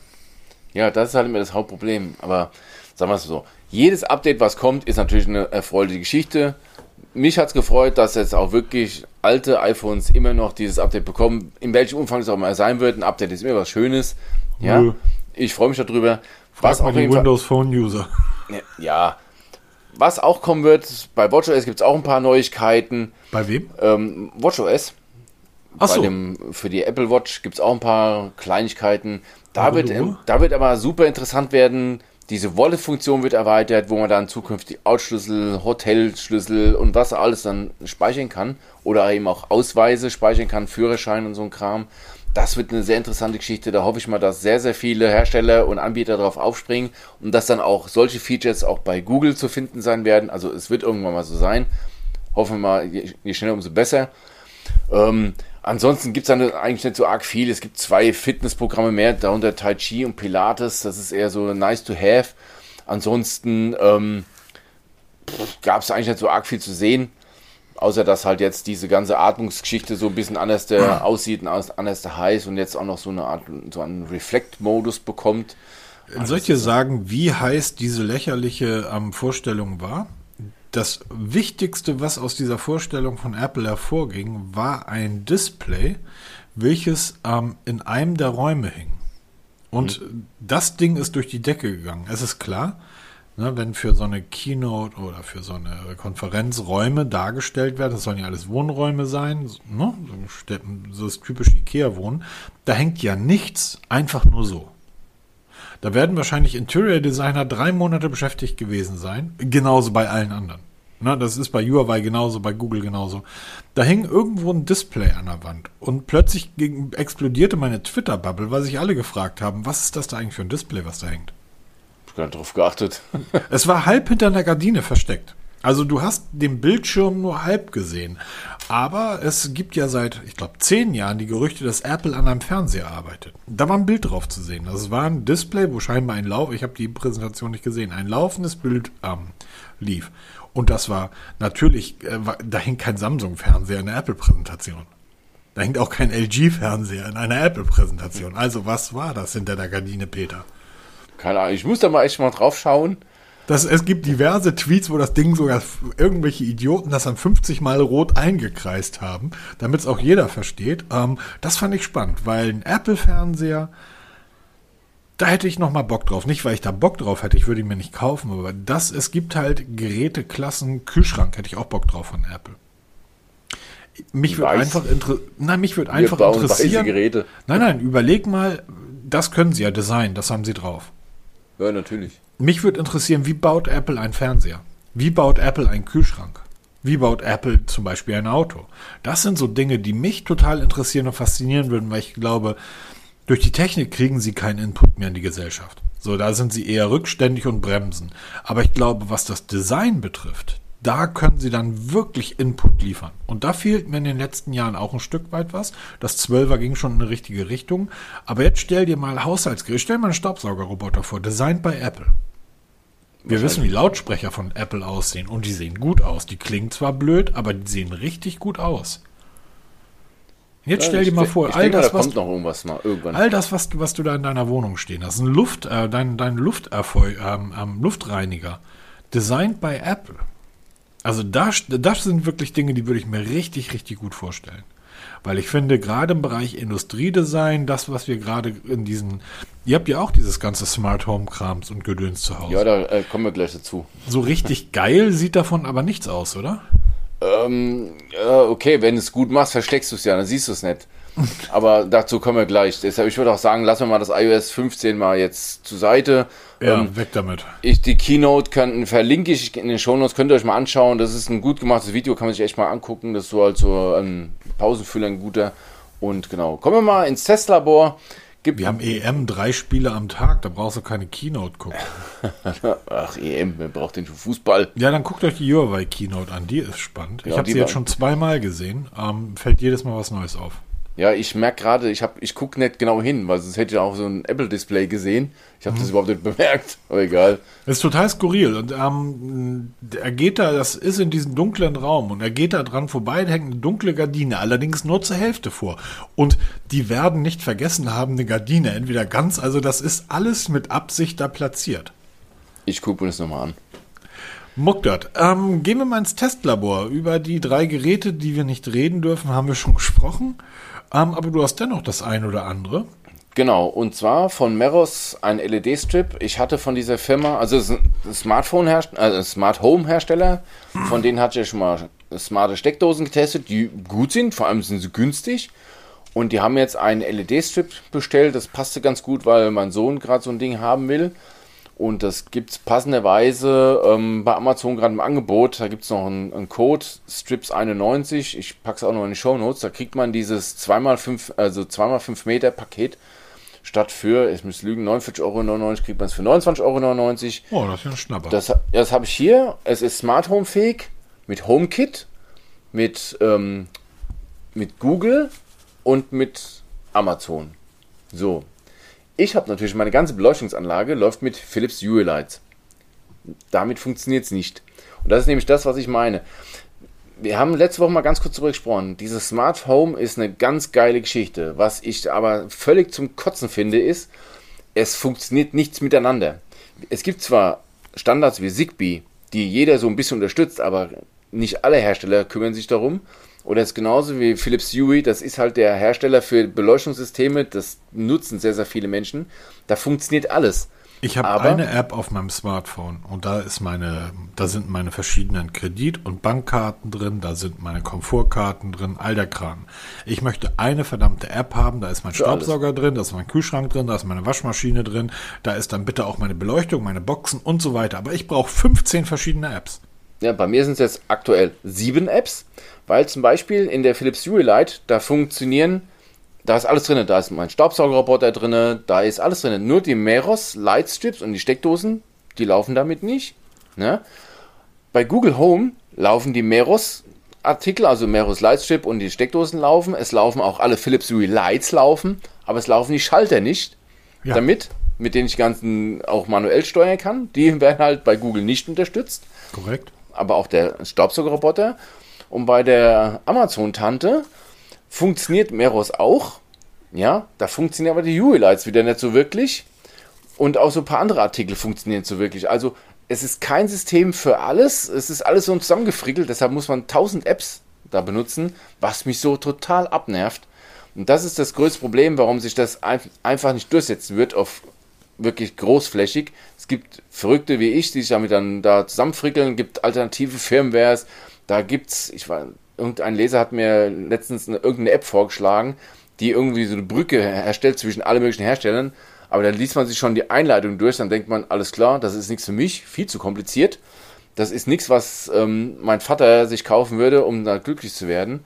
Ja, das ist halt immer das Hauptproblem. Aber sagen wir es so: jedes Update, was kommt, ist natürlich eine erfreuliche Geschichte. mich hat es gefreut, dass jetzt auch wirklich alte iPhones immer noch dieses Update bekommen. In welchem Umfang es auch mal sein wird. Ein Update ist immer was Schönes. Ja, Nö. ich freue mich darüber. Frag Was mal jeden Fall, Windows Phone User. ja, was auch kommen wird, bei WatchOS gibt es auch ein paar Neuigkeiten. Bei wem? Ähm, WatchOS, Ach so. dem, für die Apple Watch gibt es auch ein paar Kleinigkeiten. Da wird, da wird aber super interessant werden. Diese Wallet-Funktion wird erweitert, wo man dann zukünftig Outschlüssel, Hotelschlüssel und was alles dann speichern kann. Oder eben auch Ausweise speichern kann, Führerschein und so ein Kram. Das wird eine sehr interessante Geschichte. Da hoffe ich mal, dass sehr, sehr viele Hersteller und Anbieter darauf aufspringen und dass dann auch solche Features auch bei Google zu finden sein werden. Also es wird irgendwann mal so sein. Hoffen wir mal, je, je schneller, umso besser. Ähm, ansonsten gibt es dann eigentlich nicht so arg viel. Es gibt zwei Fitnessprogramme mehr, darunter Tai Chi und Pilates. Das ist eher so nice to have. Ansonsten ähm, gab es eigentlich nicht so arg viel zu sehen. Außer dass halt jetzt diese ganze Atmungsgeschichte so ein bisschen anders der aussieht und anders der heiß und jetzt auch noch so eine Art, so einen Reflect-Modus bekommt. Soll ich dir sagen, wie heiß diese lächerliche ähm, Vorstellung war? Das Wichtigste, was aus dieser Vorstellung von Apple hervorging, war ein Display, welches ähm, in einem der Räume hing. Und das Ding ist durch die Decke gegangen. Es ist klar, ne, wenn für so eine Keynote oder für so eine Konferenz Räume dargestellt werden, das sollen ja alles Wohnräume sein, ne, so so das typische Ikea-Wohnen, da hängt ja nichts einfach nur so. Da werden wahrscheinlich Interior Designer drei Monate beschäftigt gewesen sein. Genauso bei allen anderen. Na, das ist bei Huawei genauso, bei Google genauso. Da hing irgendwo ein Display an der Wand. Und plötzlich ging, explodierte meine Twitter-Bubble, weil sich alle gefragt haben, was ist das da eigentlich für ein Display, was da hängt? Ich habe gar nicht drauf geachtet. Es war halb hinter einer Gardine versteckt. Also du hast den Bildschirm nur halb gesehen. Aber es gibt ja seit, ich glaube, zehn Jahren die Gerüchte, dass Apple an einem Fernseher arbeitet. Da war ein Bild drauf zu sehen. Das war ein Display, wo scheinbar ein Lauf, ich habe die Präsentation nicht gesehen, ein laufendes Bild ähm, lief. Und das war natürlich, äh, war, da hing kein Samsung-Fernseher in der Apple-Präsentation. Da hängt auch kein LG-Fernseher in einer Apple-Präsentation. Also was war das hinter der Gardine, Peter? Keine Ahnung, ich muss da mal echt mal drauf schauen. Das, es gibt diverse Tweets, wo das Ding sogar irgendwelche Idioten das dann 50 Mal rot eingekreist haben, damit es auch jeder versteht. Ähm, das fand ich spannend, weil ein Apple-Fernseher, da hätte ich noch mal Bock drauf. Nicht, weil ich da Bock drauf hätte, ich würde ihn mir nicht kaufen, aber das, es gibt halt Geräteklassen, Kühlschrank hätte ich auch Bock drauf von Apple. Mich würde einfach, inter nein, mich würde Wir einfach interessieren. Geräte. Nein, nein, überleg mal, das können sie ja designen, das haben sie drauf. Ja, natürlich. Mich würde interessieren, wie baut Apple einen Fernseher? Wie baut Apple einen Kühlschrank? Wie baut Apple zum Beispiel ein Auto? Das sind so Dinge, die mich total interessieren und faszinieren würden, weil ich glaube, durch die Technik kriegen sie keinen Input mehr in die Gesellschaft. So, da sind sie eher rückständig und bremsen. Aber ich glaube, was das Design betrifft, da können sie dann wirklich Input liefern. Und da fehlt mir in den letzten Jahren auch ein Stück weit was. Das 12er ging schon in eine richtige Richtung. Aber jetzt stell dir mal Haushaltsgerät, stell mal einen Staubsaugerroboter vor, designed bei Apple. Wir wissen, wie Lautsprecher von Apple aussehen und die sehen gut aus. Die klingen zwar blöd, aber die sehen richtig gut aus. Jetzt stell dir mal vor, all denke, das, da was mal. All das, was du, was du da in deiner Wohnung stehen hast, ein Luft, äh, dein, dein Lufterfeu, ähm, ähm, Luftreiniger, designed by Apple. Also das, das sind wirklich Dinge, die würde ich mir richtig, richtig gut vorstellen. Weil ich finde, gerade im Bereich Industriedesign, das, was wir gerade in diesen, ihr habt ja auch dieses ganze Smart Home Krams und Gedöns zu Hause. ja, da äh, kommen wir gleich dazu. So richtig geil sieht davon aber nichts aus, oder? Ähm, ja, okay, wenn du es gut machst, versteckst du es ja, dann siehst du es nicht. Aber dazu kommen wir gleich. Deshalb, ich würde auch sagen, lassen wir mal das iOS 15 mal jetzt zur Seite. Ja, Ähm, weg damit. ich, die Keynote kann, verlinke ich in den Shownotes, könnt ihr euch mal anschauen. Das ist ein gut gemachtes Video, kann man sich echt mal angucken. Das ist so halt so ein Pausenfüller, ein guter. Und genau, kommen wir mal ins Testlabor. Gibt, Wir haben EM drei Spiele am Tag, da brauchst du keine Keynote gucken. ach, EM, wer braucht den für Fußball? Ja, dann guckt euch die Huawei Keynote an, die ist spannend. Ich Ja, habe die sie jetzt schon zweimal gesehen, ähm, fällt jedes Mal was Neues auf. Ja, ich merke gerade, ich, hab- ich gucke nicht genau hin, weil sonst hätte ich auch so ein Apple-Display gesehen. Ich habe das überhaupt nicht bemerkt, aber egal. Das ist total skurril und ähm, er geht da, das ist in diesem dunklen Raum und er geht da dran vorbei, da hängt eine dunkle Gardine, allerdings nur zur Hälfte vor. Und die werden nicht vergessen haben, eine Gardine, entweder ganz, also das ist alles mit Absicht da platziert. Ich gucke mir das nochmal an. Muckdert. Ähm, gehen wir mal ins Testlabor. Über die drei Geräte, die wir nicht reden dürfen, haben wir schon gesprochen. Ähm, aber du hast dennoch das ein oder andere. Genau, und zwar von Meros ein LED-Strip. Ich hatte von dieser Firma, also es ist ein Smartphone äh, Smart Home Hersteller, von denen hatte ich schon mal smarte Steckdosen getestet, die gut sind, vor allem sind sie günstig. Und die haben jetzt einen LED-Strip bestellt. Das passte ganz gut, weil mein Sohn gerade so ein Ding haben will. Und das gibt es passenderweise ähm, bei Amazon gerade im Angebot. Da gibt es noch einen, einen, Code, Strips91. Ich packe es auch noch in die Show Notes. Da kriegt man dieses 2x5, also 2x5 Meter Paket statt für, ich muss lügen, 49,99 Euro kriegt man es für 29,99 Euro. Oh, das ist ja ein Schnapper. Das, das habe ich hier. Es ist Smart Home fähig mit HomeKit, mit, ähm, mit Google und mit Amazon. So. Ich habe natürlich meine ganze Beleuchtungsanlage läuft mit Philips Hue Lights. Damit funktioniert es nicht. Und das ist nämlich das, was ich meine. Wir haben letzte Woche mal ganz kurz darüber gesprochen. Dieses Smart Home ist eine ganz geile Geschichte. Was ich aber völlig zum Kotzen finde, ist, es funktioniert nichts miteinander. Es gibt zwar Standards wie Zigbee, die jeder so ein bisschen unterstützt, aber nicht alle Hersteller kümmern sich darum. Oder ist genauso wie Philips Hue, das ist halt der Hersteller für Beleuchtungssysteme, das nutzen sehr, sehr viele Menschen. Da funktioniert alles. Ich habe eine App auf meinem Smartphone und da ist meine, da sind meine verschiedenen Kredit- und Bankkarten drin, da sind meine Komfortkarten drin, all der Kram. Ich möchte eine verdammte App haben, da ist mein Staubsauger drin, da ist mein Kühlschrank drin, da ist meine Waschmaschine drin, da ist dann bitte auch meine Beleuchtung, meine Boxen und so weiter. Aber ich brauche 15 verschiedene Apps. Ja, bei mir sind es jetzt aktuell sieben Apps, weil zum Beispiel in der Philips Hue Light, da funktionieren, da ist alles drin. Da ist mein Staubsaugerroboter drin, da ist alles drin. Nur die Meros Lightstrips und die Steckdosen, die laufen damit nicht. Ne? Bei Google Home laufen die Meros Artikel, also Meros Lightstrip und die Steckdosen laufen. Es laufen auch alle Philips Hue Lights laufen, aber es laufen die Schalter nicht. Ja. Damit, mit denen ich ganzen auch manuell steuern kann. Die werden halt bei Google nicht unterstützt. Korrekt aber auch der Staubsaugerroboter. Und bei der Amazon-Tante funktioniert Meros auch. Ja, da funktionieren aber die UI-Lights wieder nicht so wirklich. Und auch so ein paar andere Artikel funktionieren so wirklich. Also es ist kein System für alles. Es ist alles so zusammengefrickelt. Deshalb muss man 1000 Apps da benutzen, was mich so total abnervt. Und das ist das größte Problem, warum sich das einfach nicht durchsetzen wird auf wirklich großflächig. Es gibt Verrückte wie ich, die sich damit dann da zusammenfrickeln, gibt alternative Firmwares. Da gibt's, ich war, irgendein Leser hat mir letztens eine, irgendeine App vorgeschlagen, die irgendwie so eine Brücke herstellt zwischen allen möglichen Herstellern. Aber dann liest man sich schon die Einleitung durch, dann denkt man, alles klar, das ist nichts für mich, viel zu kompliziert. Das ist nichts, was ähm, mein Vater sich kaufen würde, um da glücklich zu werden.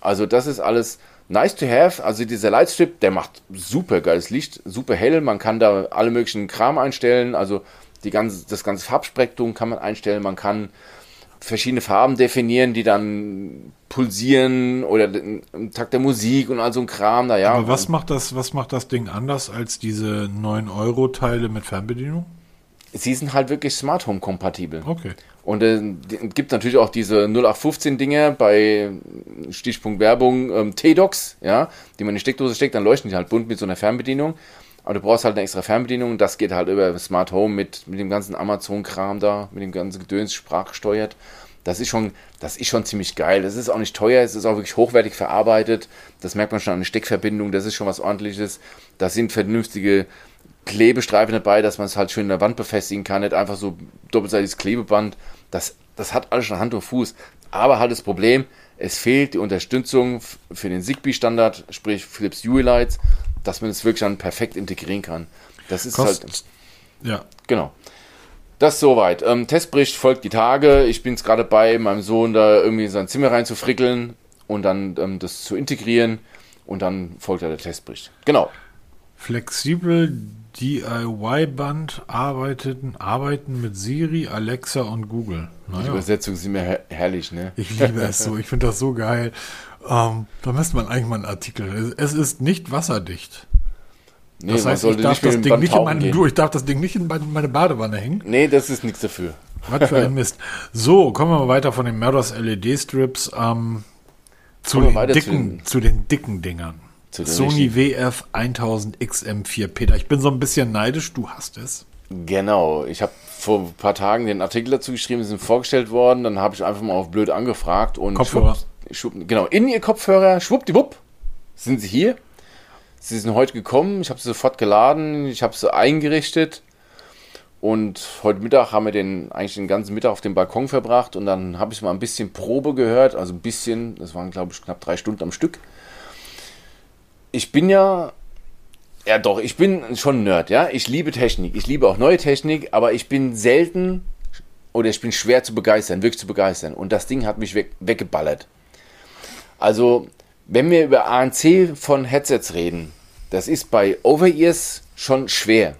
Also das ist alles, nice to have. Also dieser Lightstrip, der macht super geiles Licht, super hell. Man kann da alle möglichen Kram einstellen. Also die ganze, das ganze Farbspektrum kann man einstellen. Man kann verschiedene Farben definieren, die dann pulsieren oder im Takt der Musik und all so ein Kram. Da, ja. Aber was macht das, was macht das Ding anders als diese 9 Euro Teile mit Fernbedienung? Sie sind halt wirklich Smart Home kompatibel. Okay. Und es äh, gibt natürlich auch diese 0815 Dinger bei Stichpunkt Werbung, ähm, T-Docs, ja, die man in die Steckdose steckt, dann leuchten die halt bunt mit so einer Fernbedienung. Aber du brauchst halt eine extra Fernbedienung. Das geht halt über Smart Home mit, mit dem ganzen Amazon-Kram da, mit dem ganzen Gedöns sprachgesteuert. Das ist schon, das ist schon ziemlich geil. Das ist auch nicht teuer, es ist auch wirklich hochwertig verarbeitet. Das merkt man schon an der Steckverbindung, das ist schon was ordentliches. Da sind vernünftige Klebestreifen dabei, dass man es halt schön in der Wand befestigen kann, nicht einfach so doppelseitiges Klebeband. Das, das hat alles schon Hand und Fuß. Aber halt das Problem, es fehlt die Unterstützung für den Zigbee-Standard, sprich Philips Hue Lights, dass man es wirklich dann perfekt integrieren kann. Das ist Kost, halt. Ja. Genau. Das soweit. Ähm, Testbericht folgt die Tage. Ich bin es gerade bei, meinem Sohn da irgendwie in sein Zimmer reinzufrickeln und dann ähm, das zu integrieren. Und dann folgt ja der Testbericht. Genau. Flexibel DIY-Band arbeiten, arbeiten mit Siri, Alexa und Google. Naja. Die Übersetzungen sind mir her herrlich, ne? Ich liebe es so, ich finde das so geil. Ähm, da müsste man eigentlich mal einen Artikel. Es ist nicht wasserdicht. Nee, das heißt, ich darf, das Ding nicht in meine, du, ich darf das Ding nicht in meine Badewanne hängen. Nee, das ist nichts dafür. Was für ein Mist. So, kommen wir mal weiter von den Murders LED-Strips ähm, zu, den dicken, zu den dicken Dingern. Sony WF 1000 XM4. Peter, ich bin so ein bisschen neidisch, du hast es. Genau, ich habe vor ein paar Tagen den Artikel dazu geschrieben, sind vorgestellt worden, dann habe ich einfach mal auf blöd angefragt und Kopfhörer. schwupp, schwupp, genau, in ihr Kopfhörer, schwuppdiwupp, sind sie hier. Sie sind heute gekommen, ich habe sie sofort geladen, ich habe sie eingerichtet und heute Mittag haben wir den eigentlich den ganzen Mittag auf dem Balkon verbracht und dann habe ich mal ein bisschen Probe gehört, also ein bisschen, das waren glaube ich knapp drei Stunden am Stück. Ich bin ja ja, doch, ich bin schon Nerd, ja. Ich liebe Technik. Ich liebe auch neue Technik, aber ich bin selten oder ich bin schwer zu begeistern, wirklich zu begeistern. Und das Ding hat mich weg, weggeballert. Also, wenn wir über ANC von Headsets reden, das ist bei Over-Ears schon schwer.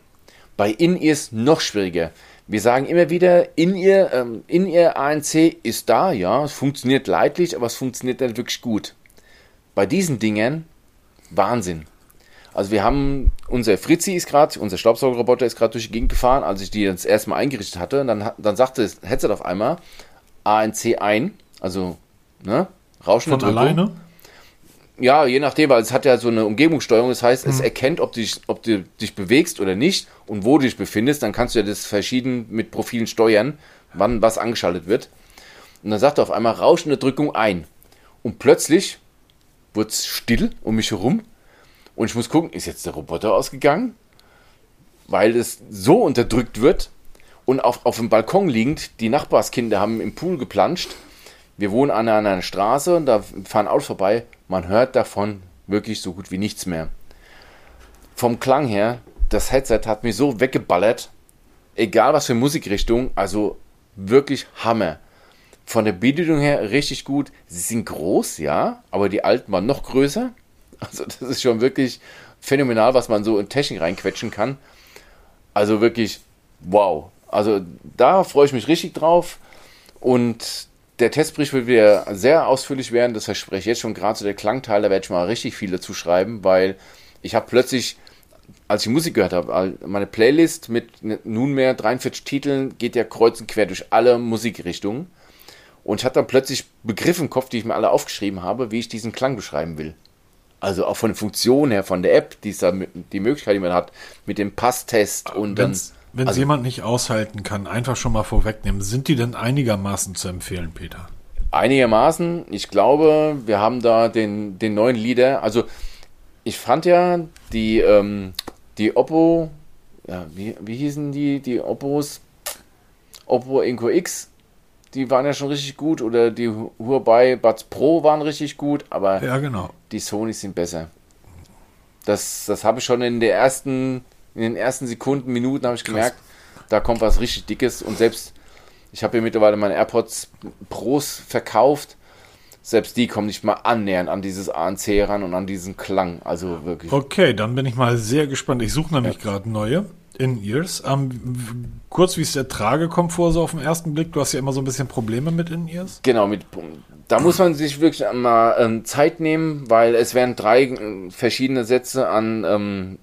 Bei In-Ears noch schwieriger. Wir sagen immer wieder, In-Ear ähm, in -Ear ANC ist da, ja, es funktioniert leidlich, aber es funktioniert nicht wirklich gut. Bei diesen Dingern, Wahnsinn. Also wir haben, unser Fritzi ist gerade, unser Staubsaugerroboter ist gerade durch die Gegend gefahren, als ich die das erste Mal eingerichtet hatte. Dann, dann sagte das Headset auf einmal ANC ein, also ne, rauschende Von alleine? Ja, je nachdem, weil es hat ja so eine Umgebungssteuerung. Das heißt, es erkennt, ob du, dich, ob du dich bewegst oder nicht und wo du dich befindest. Dann kannst du ja das verschieden mit Profilen steuern, wann was angeschaltet wird. Und dann sagt er auf einmal rauschende Drückung ein. Und plötzlich wird es still um mich herum. Und ich muss gucken, ist jetzt der Roboter ausgegangen? Weil es so unterdrückt wird. Und auf, auf dem Balkon liegend, die Nachbarskinder haben im Pool geplanscht. Wir wohnen an einer, Straße und da fahren Autos vorbei. Man hört davon wirklich so gut wie nichts mehr. Vom Klang her, das Headset hat mich so weggeballert. Egal was für Musikrichtung, also wirklich Hammer. Von der Bedienung her richtig gut. Sie sind groß, ja, aber die alten waren noch größer. Also das ist schon wirklich phänomenal, was man so in Technik reinquetschen kann. Also wirklich wow. Also da freue ich mich richtig drauf. Und der Testbericht wird wieder sehr ausführlich werden. Das verspreche ich jetzt schon gerade zu der Klangteil. Da werde ich mal richtig viel dazu schreiben, weil ich habe plötzlich, als ich Musik gehört habe, meine Playlist mit nunmehr 43 Titeln geht ja kreuz und quer durch alle Musikrichtungen. Und ich hatte dann plötzlich Begriffe im Kopf, die ich mir alle aufgeschrieben habe, wie ich diesen Klang beschreiben will. Also auch von der Funktion her, von der App, die, ist da, die Möglichkeit, die man hat, mit dem Passtest und Wenn's, dann. Wenn es also- jemand nicht aushalten kann, einfach schon mal vorwegnehmen. Sind die denn einigermaßen zu empfehlen, Peter? Einigermaßen. Ich glaube, wir haben da den, den neuen Leader. Also, ich fand ja die, ähm, die Oppo, ja, wie, wie hießen die, die Oppos? Oppo Inco X, die waren ja schon richtig gut. Oder die Huawei Buds Pro waren richtig gut, aber Ja, genau. die Sonys sind besser. Das, das habe ich schon in, der ersten, in den ersten Sekunden, Minuten habe ich gemerkt, da kommt was richtig Dickes. Und selbst, ich habe hier mittlerweile meine AirPods Pros verkauft. Selbst die kommen nicht mal annähernd an dieses ANC ran und an diesen Klang. Also wirklich. Okay, dann bin ich mal sehr gespannt. Ich suche nämlich gerade neue In-Ears. Ähm, kurz, wie ist der Tragekomfort so auf den ersten Blick? Du hast ja immer so ein bisschen Probleme mit In-Ears. Genau, mit, da muss man sich wirklich mal ähm, Zeit nehmen, weil es werden drei äh, verschiedene Sätze an ähm,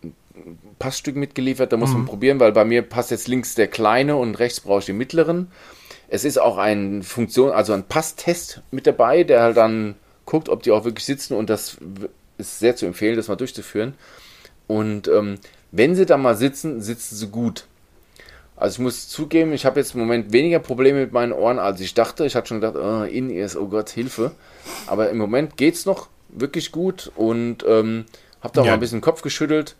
Passstück mitgeliefert. Da muss man probieren, weil bei mir passt jetzt links der kleine und rechts brauche ich den mittleren. Es ist auch ein Funktion, also ein Passtest mit dabei, der halt dann guckt, ob die auch wirklich sitzen und das ist sehr zu empfehlen, das mal durchzuführen. Und ähm, wenn sie da mal sitzen, sitzen sie gut. Also ich muss zugeben, ich habe jetzt im Moment weniger Probleme mit meinen Ohren, als ich dachte. Ich hatte schon gedacht, oh, In-Ears, oh Gott, Hilfe. Aber im Moment geht's noch wirklich gut und ähm, habe da auch Ja. mal ein bisschen den Kopf geschüttelt.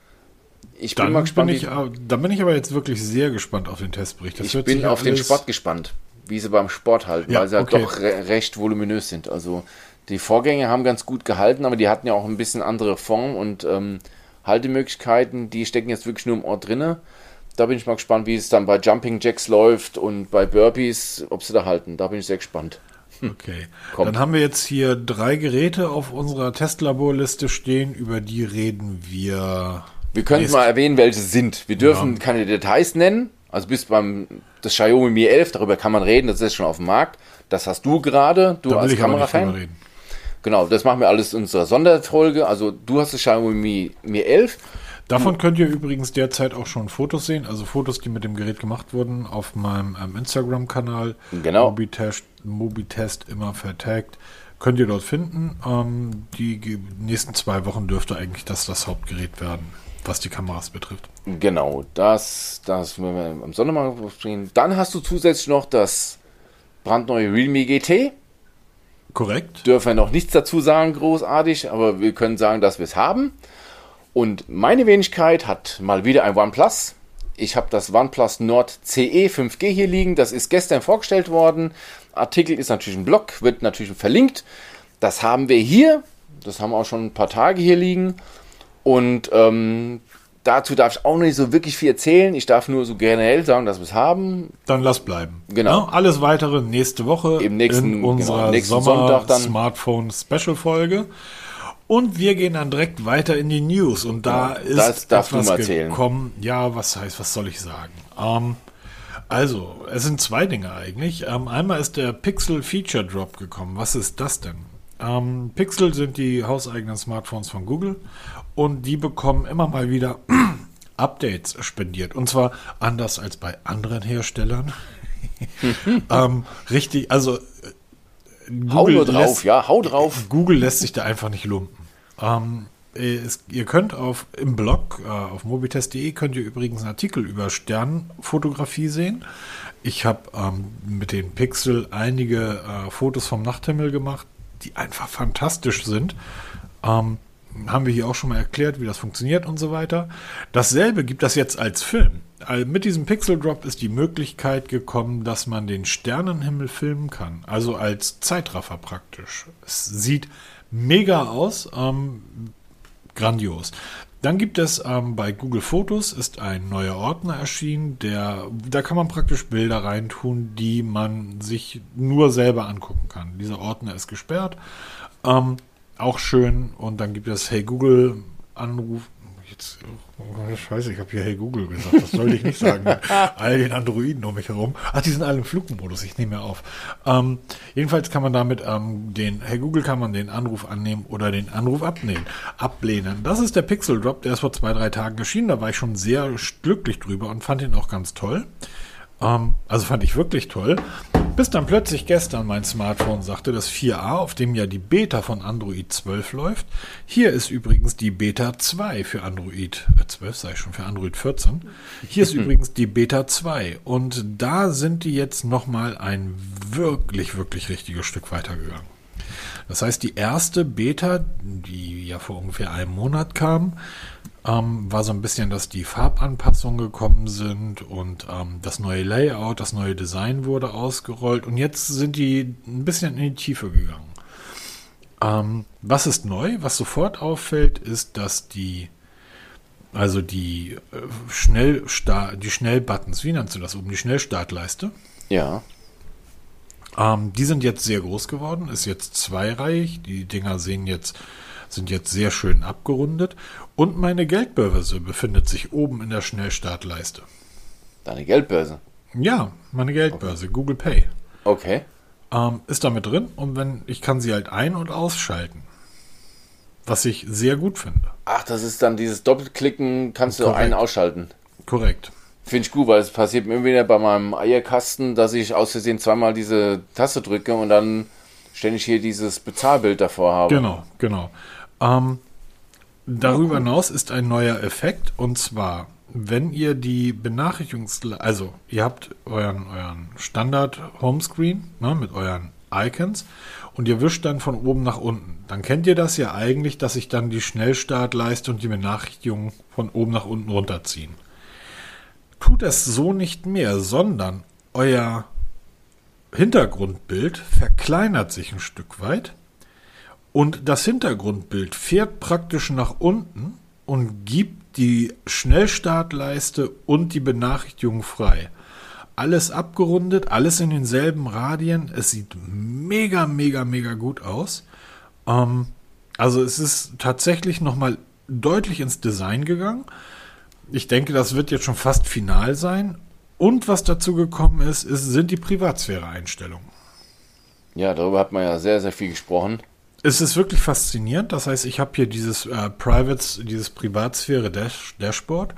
Ich Dann bin mal bin, gespannt. ich, wie- äh, dann bin ich aber jetzt wirklich sehr gespannt auf den Testbericht. Das ich bin auf den Sport gespannt, wie sie beim Sport halten, Ja, weil sie halt okay. doch re recht voluminös sind. Also die Vorgänge haben ganz gut gehalten, aber die hatten ja auch ein bisschen andere Form und ähm, Haltemöglichkeiten. Die stecken jetzt wirklich nur im Ohr drinne. Da bin ich mal gespannt, wie es dann bei Jumping Jacks läuft und bei Burpees, ob sie da halten. Da bin ich sehr gespannt. Okay. Kommt. Dann haben wir jetzt hier drei Geräte auf unserer Testlaborliste stehen, über die reden wir. Wir können nächst- mal erwähnen, welche sind. Wir dürfen Ja. keine Details nennen. Also bis beim das Xiaomi Mi 11, darüber kann man reden, das ist schon auf dem Markt. Das hast du gerade, du Da als Kamerafan. reden. Genau, das machen wir alles in unserer Sonderfolge. Also du hast das Xiaomi Mi, Mi 11. Davon könnt ihr übrigens derzeit auch schon Fotos sehen, also Fotos, die mit dem Gerät gemacht wurden, auf meinem ähm, Instagram-Kanal. Genau. Mobitest, Mobitest immer vertagt. Könnt ihr dort finden. Ähm, die nächsten zwei Wochen dürfte eigentlich das das Hauptgerät werden. Was die Kameras betrifft. Genau, das, das werden wir am Sonntag mal besprechen. Dann hast du zusätzlich noch das brandneue Realme GT. Korrekt. Dürfen wir noch nichts dazu sagen, großartig, aber wir können sagen, dass wir es haben. Und meine Wenigkeit hat mal wieder ein OnePlus. Ich habe das OnePlus Nord CE 5G hier liegen. Das ist gestern vorgestellt worden. Artikel ist natürlich ein Blog, wird natürlich verlinkt. Das haben wir hier. Das haben wir auch schon ein paar Tage hier liegen. Und ähm, dazu darf ich auch nicht so wirklich viel erzählen. Ich darf nur so generell sagen, dass wir es haben. Dann lass bleiben. Genau. Ja, alles weitere nächste Woche Im nächsten- in unserer genau, nächsten Sommer Sonntag dann. Smartphone Special Folge. Und wir gehen dann direkt weiter in die News. Und da Genau, ist das darfst du etwas mal erzählen. gekommen. Ja, was heißt, was soll ich sagen? Ähm, also, es sind zwei Dinge eigentlich. Ähm, einmal ist der Pixel Feature Drop gekommen. Was ist das denn? Ähm, Pixel sind die hauseigenen Smartphones von Google und die bekommen immer mal wieder Updates spendiert. Und zwar anders als bei anderen Herstellern. ähm, richtig, also äh, Hau Google nur drauf, lässt- ja, hau drauf. Google lässt sich da einfach nicht lumpen. Ähm, es, ihr könnt auf im Blog äh, auf mobitest.de könnt ihr übrigens einen Artikel über Sternfotografie sehen. Ich habe ähm, mit den Pixel einige äh, Fotos vom Nachthimmel gemacht, die einfach fantastisch sind. Ähm, haben wir hier auch schon mal erklärt, wie das funktioniert und so weiter. Dasselbe gibt das jetzt als Film. All- Mit diesem Pixel Drop ist die Möglichkeit gekommen, dass man den Sternenhimmel filmen kann. Also als Zeitraffer praktisch. Es sieht mega aus. Ähm, grandios. Dann gibt es ähm, bei Google Fotos ist ein neuer Ordner erschienen, der da kann man praktisch Bilder reintun, die man sich nur selber angucken kann. Dieser Ordner ist gesperrt, ähm, auch schön. Und dann gibt es Hey Google Anruf. Jetzt, oh, scheiße, ich habe hier Hey Google gesagt. Das sollte ich nicht sagen. all den Androiden um mich herum. Ach, die sind alle im Flugmodus. Ich nehme ja auf. Ähm, jedenfalls kann man damit ähm, den Hey Google kann man den Anruf annehmen oder den Anruf abnehmen, ablehnen. Das ist der Pixel Drop. Der ist vor zwei drei Tagen erschienen. Da war ich schon sehr glücklich drüber und fand ihn auch ganz toll. Ähm, also fand ich wirklich toll. Bis dann plötzlich gestern mein Smartphone sagte, das 4a, auf dem ja die Beta von Android 12 läuft. Hier ist übrigens die Beta 2 für Android äh, 12, sei schon für Android 14. Hier ist übrigens die Beta 2 und da sind die jetzt nochmal ein wirklich, wirklich richtiges Stück weitergegangen. Das heißt, die erste Beta, die ja vor ungefähr einem Monat kam, ähm, war so ein bisschen, dass die Farbanpassungen gekommen sind und ähm, das neue Layout, das neue Design wurde ausgerollt und jetzt sind die ein bisschen in die Tiefe gegangen. Ähm, was ist neu? Was sofort auffällt, ist, dass die also die äh, Schnellstart, die Schnellbuttons, wie nennst du das oben, die Schnellstartleiste, Ja. ähm, die sind jetzt sehr groß geworden, ist jetzt zweireihig. Die Dinger sehen jetzt, sind jetzt sehr schön abgerundet. Und meine Geldbörse befindet sich oben in der Schnellstartleiste. Deine Geldbörse. Ja, meine Geldbörse, Google Pay, Okay. ähm, ist damit drin und wenn ich kann sie halt ein- und ausschalten. Was ich sehr gut finde. Ach, das ist dann dieses Doppelklicken, kannst du Korrekt. einen ausschalten. Korrekt. Finde ich gut, weil es passiert mir immer wieder bei meinem Eierkasten, dass ich aus Versehen zweimal diese Taste drücke und dann ständig hier dieses Bezahlbild davor habe. Genau, genau. Ähm, darüber hinaus ist ein neuer Effekt und zwar, wenn ihr die Benachrichtigungs... Also, ihr habt euren, euren Standard-Homescreen ne, mit euren Icons und ihr wischt dann von oben nach unten. Dann kennt ihr das ja eigentlich, dass sich dann die Schnellstartleiste und die Benachrichtigungen von oben nach unten runterziehen. Tut es so nicht mehr, sondern euer Hintergrundbild verkleinert sich ein Stück weit und das Hintergrundbild fährt praktisch nach unten und gibt die Schnellstartleiste und die Benachrichtigung frei. Alles abgerundet, alles in denselben Radien. Es sieht mega, mega, mega gut aus. Ähm, also es ist tatsächlich nochmal deutlich ins Design gegangen. Ich denke, das wird jetzt schon fast final sein. Und was dazu gekommen ist, ist sind die Privatsphäre-Einstellungen. Ja, darüber hat man ja sehr, sehr viel gesprochen. Es ist wirklich faszinierend. Das heißt, ich habe hier dieses äh, Privates, dieses Privatsphäre-Dashboard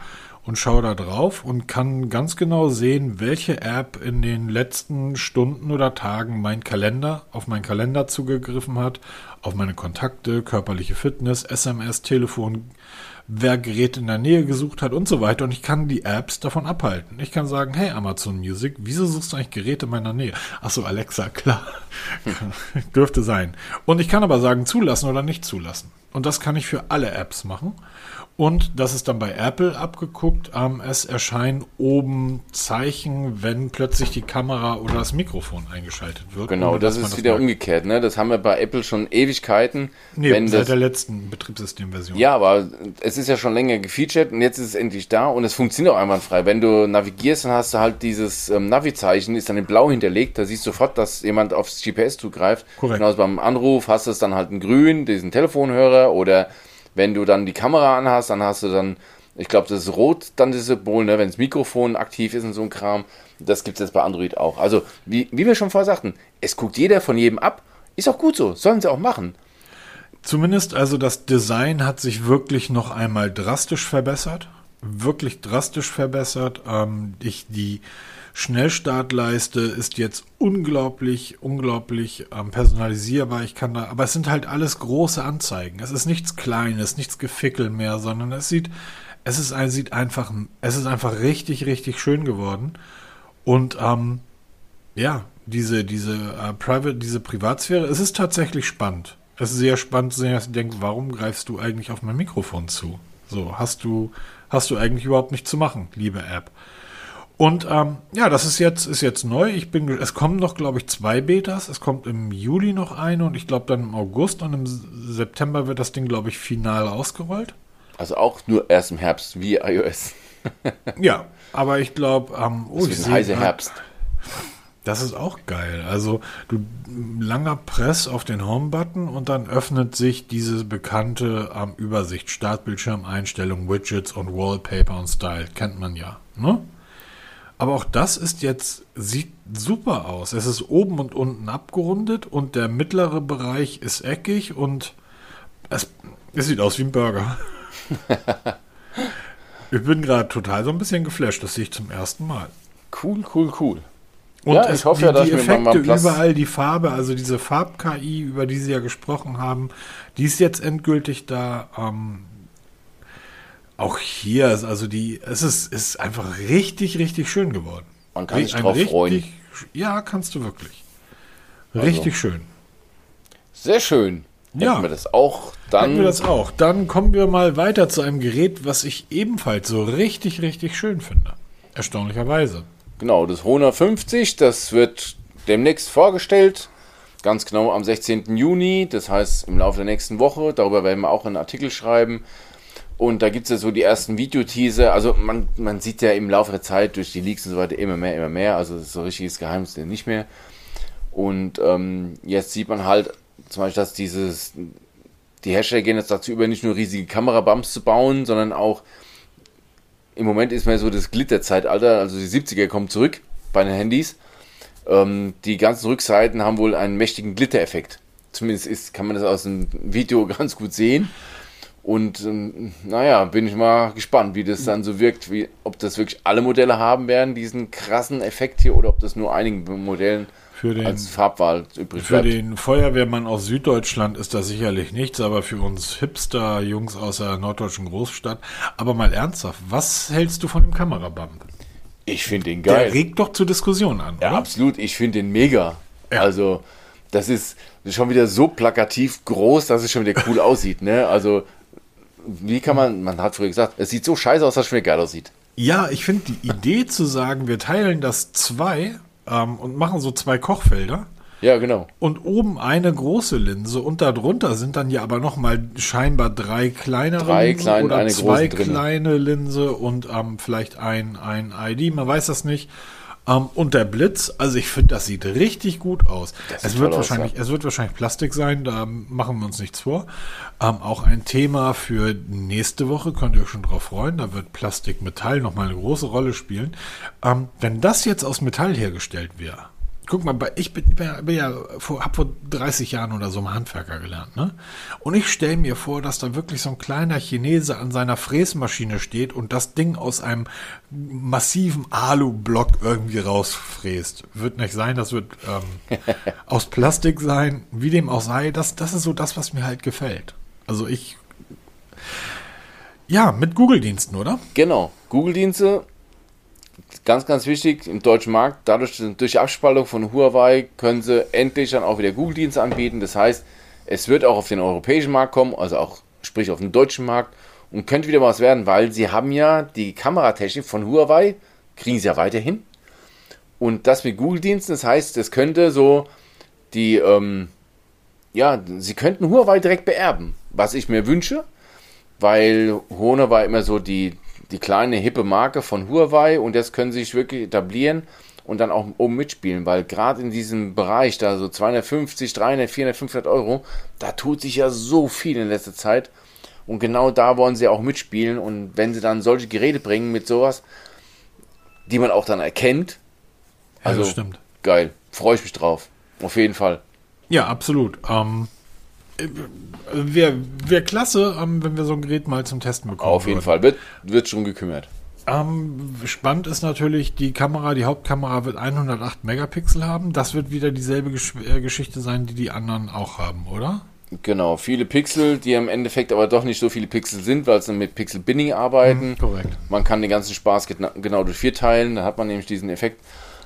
und schaue da drauf und kann ganz genau sehen, welche App in den letzten Stunden oder Tagen mein Kalender, auf meinen Kalender zugegriffen hat, auf meine Kontakte, körperliche Fitness, SMS, Telefon, wer Geräte in der Nähe gesucht hat und so weiter. Und ich kann die Apps davon abhalten. Ich kann sagen, hey Amazon Music, wieso suchst du eigentlich Geräte in meiner Nähe? Ach so, Alexa, klar. Dürfte sein. Und ich kann aber sagen, zulassen oder nicht zulassen. Und das kann ich für alle Apps machen. Und das ist dann bei Apple abgeguckt. Ähm, es erscheinen oben Zeichen, wenn plötzlich die Kamera oder das Mikrofon eingeschaltet wird. Genau, das ist das wieder merkt. umgekehrt. Ne? Das haben wir bei Apple schon Ewigkeiten. Nee, wenn seit das, der letzten Betriebssystemversion. Ja, aber es ist ja schon länger gefeatured und jetzt ist es endlich da und es funktioniert auch einwandfrei. Wenn du navigierst, dann hast du halt dieses ähm, Navi-Zeichen, ist dann in blau hinterlegt. Da siehst du sofort, dass jemand aufs GPS zugreift. Korrekt. Genauso beim Anruf hast du es dann halt in grün, diesen Telefonhörer oder wenn du dann die Kamera anhast, dann hast du dann, ich glaube, das ist rot, dann das Symbol, ne, wenn das Mikrofon aktiv ist und so ein Kram. Das gibt es jetzt bei Android auch. Also, wie, wie wir schon vorher sagten, es guckt jeder von jedem ab. Ist auch gut so, sollen sie auch machen. Zumindest also das Design hat sich wirklich noch einmal drastisch verbessert. Wirklich drastisch verbessert. Ähm, ich, die, Schnellstartleiste ist jetzt unglaublich, unglaublich ähm, personalisierbar. Ich kann da, aber es sind halt alles große Anzeigen. Es ist nichts Kleines, nichts Gefickel mehr, sondern es sieht, es ist, es sieht einfach, es ist einfach richtig, richtig schön geworden. Und ähm, ja, diese, diese äh, Private, diese Privatsphäre, es ist tatsächlich spannend. Es ist sehr spannend zu sehen, dass du denkst, warum greifst du eigentlich auf mein Mikrofon zu? So, hast du, hast du eigentlich überhaupt nichts zu machen, liebe App. Und ähm, ja, das ist jetzt, ist jetzt neu. Ich bin, es kommen noch, glaube ich, zwei Betas. Es kommt im Juli noch eine und ich glaube dann im August und im September wird das Ding, glaube ich, final ausgerollt. Also auch nur erst im Herbst wie iOS. ja, aber ich glaube, ähm, oh, das ist ein heißer Herbst. Das ist auch geil. Also du langer Press auf den Home-Button und dann öffnet sich diese bekannte ähm, Übersicht, Startbildschirm, Einstellungen, Widgets und Wallpaper und Style. Kennt man ja. Ne? Aber auch das ist jetzt, sieht super aus. Es ist oben und unten abgerundet und der mittlere Bereich ist eckig und es, es sieht aus wie ein Burger. ich bin gerade total so ein bisschen geflasht. Das sehe ich zum ersten Mal. Cool, cool, cool. Und ja, ich hoffe die, ja, dass die Effekte überall, die Farbe, also diese Farb-KI, über die Sie ja gesprochen haben, die ist jetzt endgültig da. Ähm, auch hier ist also die, es ist, ist einfach richtig, richtig schön geworden. Man kann sich drauf richtig, freuen. Ja, kannst du wirklich. Richtig also. schön. Sehr schön. Hätten ja. wir das auch. Dann Hätten wir das auch. Dann kommen wir mal weiter zu einem Gerät, was ich ebenfalls so richtig, richtig schön finde. Erstaunlicherweise. Genau, das Honor 50, das wird demnächst vorgestellt. Ganz genau am 16. Juni, das heißt im Laufe der nächsten Woche. Darüber werden wir auch einen Artikel schreiben. Und da gibt es ja so die ersten Videoteaser. Also man, man sieht ja im Laufe der Zeit durch die Leaks und so weiter immer mehr, immer mehr. Also so richtiges Geheimnis nicht mehr. Und ähm, jetzt sieht man halt zum Beispiel, dass dieses, die Hersteller gehen jetzt dazu über, nicht nur riesige Kamerabumps zu bauen, sondern auch im Moment ist mehr so das Glitterzeitalter, also die 70er kommen zurück bei den Handys. Ähm, die ganzen Rückseiten haben wohl einen mächtigen Glittereffekt. Zumindest ist, kann man das aus dem Video ganz gut sehen. Und ähm, naja, bin ich mal gespannt, wie das dann so wirkt, wie, ob das wirklich alle Modelle haben werden, diesen krassen Effekt hier, oder ob das nur einigen Modellen den, als Farbwahl übrig für bleibt. Für den Feuerwehrmann aus Süddeutschland ist das sicherlich nichts, aber für uns Hipster-Jungs aus der norddeutschen Großstadt. Aber mal ernsthaft, was hältst du von dem Kamerabump? Ich finde den geil. Der regt doch zur Diskussion an, Ja, oder? absolut. Ich finde den mega. Ja. Also, das ist schon wieder so plakativ groß, dass es schon wieder cool aussieht. Ne? Also, wie kann man, man hat früher gesagt, es sieht so scheiße aus, dass es wieder geil aussieht. Ja, ich finde die Idee zu sagen, wir teilen das zwei ähm, und machen so zwei Kochfelder. Ja, genau. Und oben eine große Linse und darunter sind dann ja aber nochmal scheinbar drei kleinere drei Linsen klein, oder zwei kleine Linse und ähm, vielleicht ein, ein ID, man weiß das nicht. Um, ähm, und der Blitz, also ich finde, das sieht richtig gut aus. Es wird, wahrscheinlich, aus, ja. es wird wahrscheinlich Plastik sein, da machen wir uns nichts vor. Um, ähm, auch ein Thema für nächste Woche, könnt ihr euch schon drauf freuen, da wird Plastik Metall nochmal eine große Rolle spielen. Um, ähm, wenn das jetzt aus Metall hergestellt wäre, Guck mal, ich bin, bin ja vor, hab vor 30 Jahren oder so im Handwerker gelernt, ne? Und ich stelle mir vor, dass da wirklich so ein kleiner Chinese an seiner Fräsmaschine steht und das Ding aus einem massiven Alu-Block irgendwie rausfräst. Wird nicht sein, das wird ähm, aus Plastik sein, wie dem auch sei. Das, das ist so das, was mir halt gefällt. Also ich Ja, mit Google-Diensten, oder? Genau, Google-Dienste, ganz, ganz wichtig im deutschen Markt, dadurch durch die Abspaltung von Huawei können sie endlich dann auch wieder Google-Dienste anbieten. Das heißt, es wird auch auf den europäischen Markt kommen, also auch sprich auf den deutschen Markt und könnte wieder was werden, weil sie haben ja die Kameratechnik von Huawei, kriegen sie ja weiterhin. Und das mit Google-Diensten, das heißt, es könnte so die, ähm, ja, sie könnten Huawei direkt beerben, was ich mir wünsche, weil war immer so die, die kleine hippe Marke von Huawei und jetzt können sie sich wirklich etablieren und dann auch oben mitspielen, weil gerade in diesem Bereich, da so 250, 300, 400, 500 Euro, da tut sich ja so viel in letzter Zeit und genau da wollen sie auch mitspielen und wenn sie dann solche Geräte bringen mit sowas, die man auch dann erkennt, also ja, stimmt. geil, freue ich mich drauf, auf jeden Fall. Ja, absolut. Ähm, Wäre wär klasse, ähm, wenn wir so ein Gerät mal zum Testen bekommen. Auf jeden würden. Fall, wird, wird schon gekümmert. Ähm, spannend ist natürlich, die Kamera, die Hauptkamera wird 108 Megapixel haben. Das wird wieder dieselbe Gesch äh, Geschichte sein, die die anderen auch haben, oder? Genau, viele Pixel, die im Endeffekt aber doch nicht so viele Pixel sind, weil sie mit Pixel Binning arbeiten. Mhm, korrekt. Man kann den ganzen Spaß genau durch vier teilen, da hat man nämlich diesen Effekt.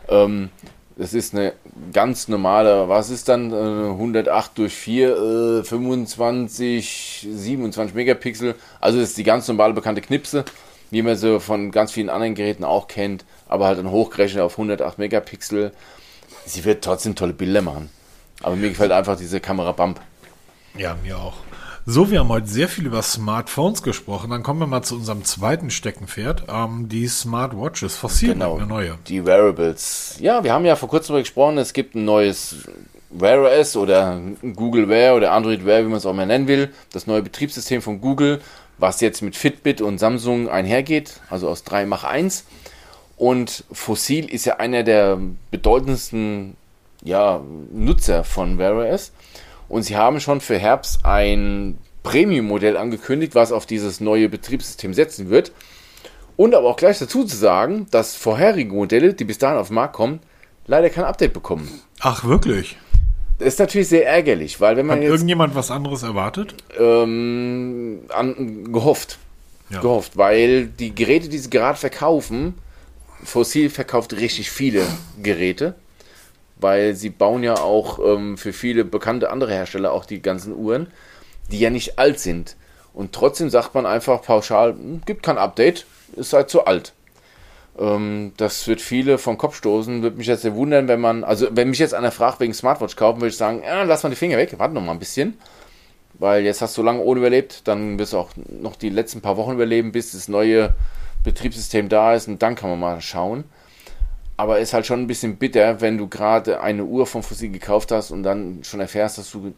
Ähm, das ist eine ganz normale, was ist dann? 108 äh, durch 4, 25, 27 Megapixel. Also das ist die ganz normale bekannte Knipse, wie man sie von ganz vielen anderen Geräten auch kennt, aber halt dann hochgerechnet auf 108 Megapixel. Sie wird trotzdem tolle Bilder machen. Aber mir gefällt einfach diese Kamera Bump. Ja, mir auch. So, wir haben heute sehr viel über Smartphones gesprochen. Dann kommen wir mal zu unserem zweiten Steckenpferd, ähm, die Smartwatches. Fossil, genau, eine neue. Die Wearables. Ja, wir haben ja vor kurzem darüber gesprochen, es gibt ein neues Wear OS oder Google Wear oder Android Wear, wie man es auch mal nennen will. Das neue Betriebssystem von Google, was jetzt mit Fitbit und Samsung einhergeht, also aus 3 mach 1. Und Fossil ist ja einer der bedeutendsten ja, Nutzer von Wear OS. Und sie haben schon für Herbst ein Premium-Modell angekündigt, was auf dieses neue Betriebssystem setzen wird. Und aber auch gleich dazu zu sagen, dass vorherige Modelle, die bis dahin auf den Markt kommen, leider kein Update bekommen. Ach, wirklich? Das ist natürlich sehr ärgerlich, weil wenn man Hat jetzt, irgendjemand was anderes erwartet? Ähm, an, gehofft. Ja. Gehofft, weil die Geräte, die sie gerade verkaufen, Fossil verkauft richtig viele Geräte weil sie bauen ja auch ähm, für viele bekannte andere Hersteller auch die ganzen Uhren, die ja nicht alt sind. Und trotzdem sagt man einfach pauschal, hm, gibt kein Update, ist halt zu alt. Ähm, das wird viele vom Kopf stoßen, würde mich jetzt sehr wundern, wenn man, also wenn mich jetzt einer fragt wegen Smartwatch kaufen, würde ich sagen, ja, lass mal die Finger weg, warte noch mal ein bisschen. Weil jetzt hast du lange ohne überlebt, dann wirst du auch noch die letzten paar Wochen überleben, bis das neue Betriebssystem da ist und dann kann man mal schauen. Aber ist halt schon ein bisschen bitter, wenn du gerade eine Uhr vom Fossil gekauft hast und dann schon erfährst, dass du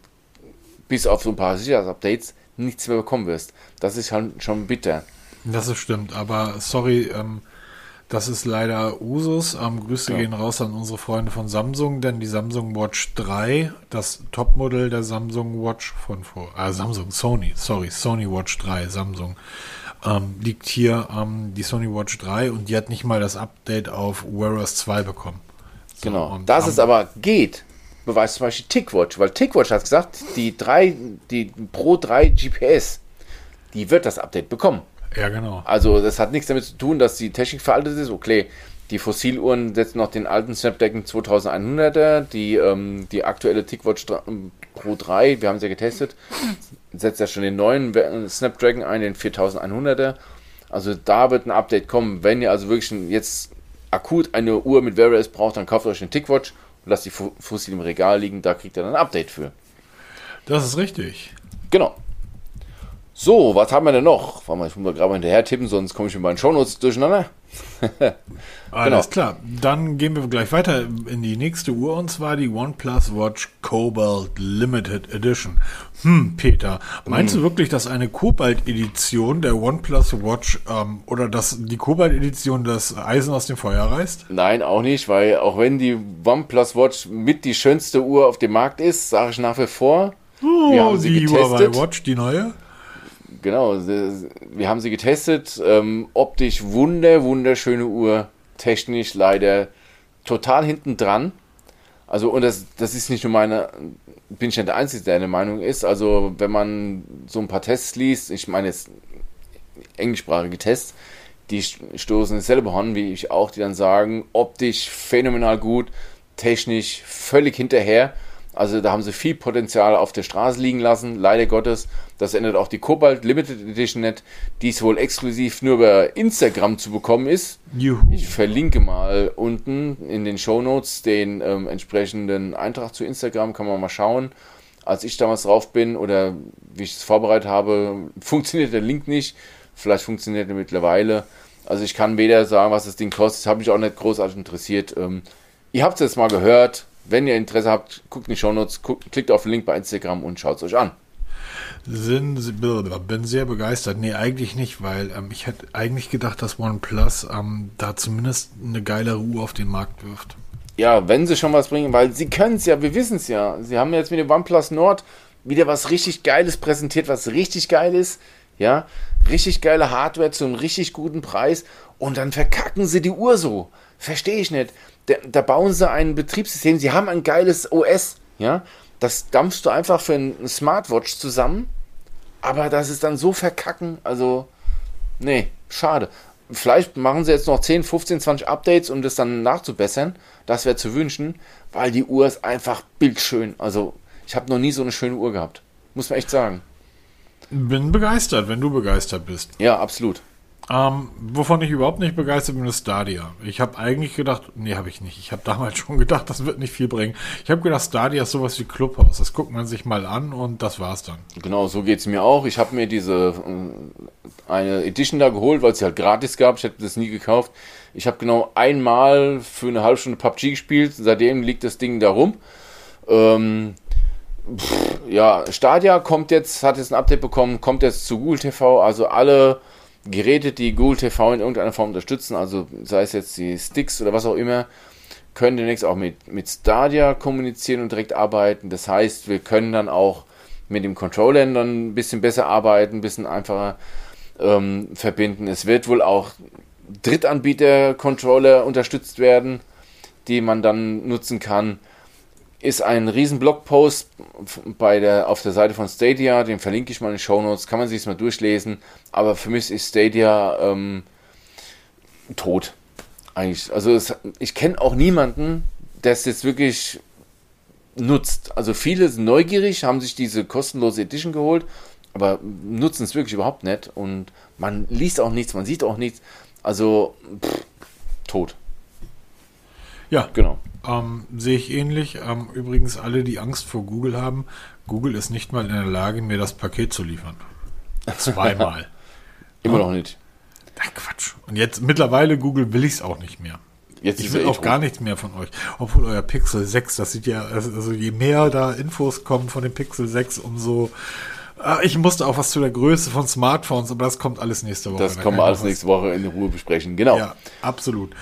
bis auf so ein paar Sicherheitsupdates nichts mehr bekommen wirst. Das ist halt schon bitter. Das ist stimmt, aber sorry, ähm, das ist leider Usus. Ähm, Grüße ja. gehen raus an unsere Freunde von Samsung, denn die Samsung Watch 3, das Topmodell der Samsung Watch von vor, äh, Samsung, Sony, sorry, Sony Watch 3, Samsung, ähm, liegt hier ähm, die Sony Watch 3 und die hat nicht mal das Update auf Wear OS 2 bekommen. So, genau. Dass es aber geht, beweist zum Beispiel TickWatch, weil TickWatch hat gesagt, die, 3, die Pro 3 GPS, die wird das Update bekommen. Ja, genau. Also das hat nichts damit zu tun, dass die Technik veraltet ist. Okay, die Fossiluhren setzen noch den alten Snapdragon 2100er, die, ähm, die aktuelle TickWatch Pro 3, wir haben sie ja getestet, setzt ja schon den neuen Snapdragon ein, den 4100er. Also da wird ein Update kommen. Wenn ihr also wirklich jetzt akut eine Uhr mit Wear OS braucht, dann kauft euch eine TickWatch und lasst die Fossil im Regal liegen, da kriegt ihr dann ein Update für. Das ist richtig. Genau. So, was haben wir denn noch? Warte mal, ich muss mal gerade mal hinterher tippen, sonst komme ich mit meinen Shownotes durcheinander. Alles genau. klar. Dann gehen wir gleich weiter in die nächste Uhr und zwar die OnePlus Watch Cobalt Limited Edition. Hm, Peter, meinst hm. du wirklich, dass eine Cobalt-Edition der OnePlus Watch ähm, oder dass die Cobalt-Edition das Eisen aus dem Feuer reißt? Nein, auch nicht, weil auch wenn die OnePlus Watch mit die schönste Uhr auf dem Markt ist, sage ich nach wie vor, oh, wir haben sie die getestet. Watch, die neue? Genau, wir haben sie getestet. Ähm, optisch wunder, wunderschöne Uhr. Technisch leider total hinten dran. Also, und das, das ist nicht nur meine, bin ich nicht der Einzige, der eine Meinung ist. Also, wenn man so ein paar Tests liest, ich meine, jetzt, englischsprachige Tests, die stoßen dasselbe Horn wie ich auch, die dann sagen, optisch phänomenal gut, technisch völlig hinterher. Also da haben sie viel Potenzial auf der Straße liegen lassen, leider Gottes. Das ändert auch die Cobalt Limited Edition nicht, die es wohl exklusiv nur über Instagram zu bekommen ist. Juhu. Ich verlinke mal unten in den Show Notes den ähm, entsprechenden Eintrag zu Instagram, kann man mal schauen. Als ich damals drauf bin oder wie ich es vorbereitet habe, funktioniert der Link nicht. Vielleicht funktioniert er mittlerweile. Also ich kann weder sagen, was das Ding kostet, habe mich auch nicht großartig interessiert. Ähm, ihr habt es jetzt mal gehört. Wenn ihr Interesse habt, guckt in die Shownotes, guckt, klickt auf den Link bei Instagram und schaut es euch an. Sind, bin sehr begeistert. Nee, eigentlich nicht, weil ähm, ich hätte eigentlich gedacht, dass OnePlus ähm, da zumindest eine geile Ruhe auf den Markt wirft. Ja, wenn sie schon was bringen, weil sie können es ja, wir wissen es ja. Sie haben jetzt mit dem OnePlus Nord wieder was richtig Geiles präsentiert, was richtig geil ist. Ja, richtig geile Hardware zu einem richtig guten Preis und dann verkacken sie die Uhr so. Verstehe ich nicht. Da, da, bauen sie ein Betriebssystem, sie haben ein geiles OS, ja. Das dampfst du einfach für ein Smartwatch zusammen, aber das ist dann so verkacken, also, nee, schade. Vielleicht machen sie jetzt noch 10, 15, 20 Updates, um das dann nachzubessern. Das wäre zu wünschen, weil die Uhr ist einfach bildschön. Also, ich habe noch nie so eine schöne Uhr gehabt. Muss man echt sagen. Bin begeistert, wenn du begeistert bist. Ja, absolut. Ähm, wovon ich überhaupt nicht begeistert bin, ist Stadia. Ich habe eigentlich gedacht, nee, habe ich nicht. Ich habe damals schon gedacht, das wird nicht viel bringen. Ich habe gedacht, Stadia ist sowas wie Clubhouse. Das guckt man sich mal an und das war's dann. Genau, so geht's mir auch. Ich habe mir diese äh, eine Edition da geholt, weil es sie halt gratis gab. Ich hätte das nie gekauft. Ich habe genau einmal für eine halbe Stunde PUBG gespielt. Seitdem liegt das Ding da rum. Ähm, ja, Stadia kommt jetzt, hat jetzt ein Update bekommen, kommt jetzt zu Google TV. Also alle Geräte, die Google TV in irgendeiner Form unterstützen, also sei es jetzt die Sticks oder was auch immer, können demnächst auch mit, mit Stadia kommunizieren und direkt arbeiten. Das heißt, wir können dann auch mit dem Controller dann ein bisschen besser arbeiten, ein bisschen einfacher ähm, verbinden. Es wird wohl auch Drittanbieter-Controller unterstützt werden, die man dann nutzen kann ist ein riesen Blogpost bei der, auf der Seite von Stadia, den verlinke ich mal in den Show Notes, kann man sich mal durchlesen, aber für mich ist Stadia ähm, tot. Eigentlich. Also es, ich kenne auch niemanden, der es jetzt wirklich nutzt. Also viele sind neugierig, haben sich diese kostenlose Edition geholt, aber nutzen es wirklich überhaupt nicht und man liest auch nichts, man sieht auch nichts. Also pff, tot. Ja, genau. Ähm, sehe ich ähnlich. Ähm, übrigens, alle, die Angst vor Google haben, Google ist nicht mal in der Lage, mir das Paket zu liefern. Zweimal. Immer noch nicht. Ach, Quatsch. Und jetzt mittlerweile Google will ich es auch nicht mehr. Jetzt ich will auch gar nichts mehr von euch. Obwohl euer Pixel 6, das sieht ja, also, je mehr da Infos kommen von dem Pixel 6, umso. Ah, ich musste auch was zu der Größe von Smartphones, aber das kommt alles nächste Woche. Das da kommen wir alles nächste Woche in Ruhe besprechen, genau. Ja, absolut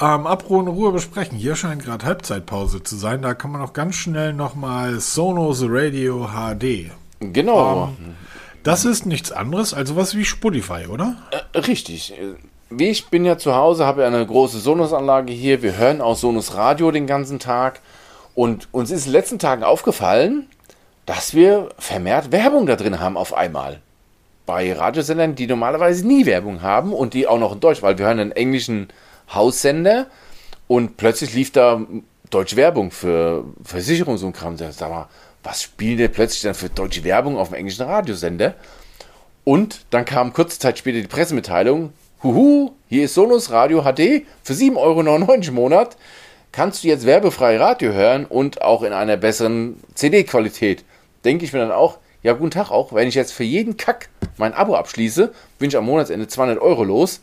ähm, Abruhe in Ruhe besprechen. Hier scheint gerade Halbzeitpause zu sein. Da kann man auch ganz schnell nochmal Sonos Radio HD. Genau. Ähm, das ist nichts anderes als sowas wie Spotify, oder? Äh, richtig. Wie ich bin ja zu Hause, habe ja eine große Sonos-Anlage hier. Wir hören auch Sonos Radio den ganzen Tag. Und uns ist in den letzten Tagen aufgefallen, dass wir vermehrt Werbung da drin haben auf einmal. Bei Radiosendern, die normalerweise nie Werbung haben und die auch noch in Deutsch, weil wir hören einen englischen Haussender und plötzlich lief da deutsche Werbung für Versicherung so ein Kram. Sag mal, was spielen der plötzlich dann für deutsche Werbung auf dem englischen Radiosender? Und dann kam kurze Zeit später die Pressemitteilung, huhu, hier ist Sonos Radio HD für 7,99 Euro im Monat. Kannst du jetzt werbefrei Radio hören und auch in einer besseren CD-Qualität. Denke ich mir dann auch, ja, guten Tag auch, wenn ich jetzt für jeden Kack mein Abo abschließe, bin ich am Monatsende 200 Euro los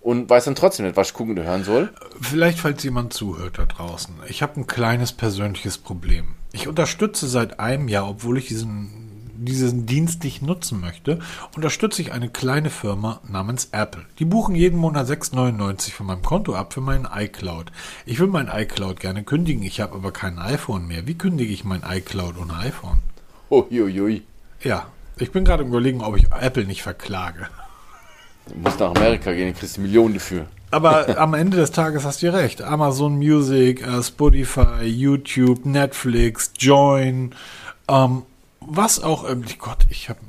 und weiß dann trotzdem nicht, was ich gucken oder hören soll. Vielleicht, falls jemand zuhört da draußen. Ich habe ein kleines persönliches Problem. Ich unterstütze seit einem Jahr, obwohl ich diesen, diesen Dienst nicht nutzen möchte, unterstütze ich eine kleine Firma namens Apple. Die buchen jeden Monat 6,99 von meinem Konto ab für meinen iCloud. Ich will mein iCloud gerne kündigen, ich habe aber kein iPhone mehr. Wie kündige ich mein iCloud ohne iPhone? Uiuiui. Ja, ich bin gerade überlegen, ob ich Apple nicht verklage. Du musst nach Amerika gehen, kriegst du Millionen dafür. Aber am Ende des Tages hast du recht. Amazon Music, uh, Spotify, YouTube, Netflix, Join, ähm, was auch, ähm, Gott, ich habe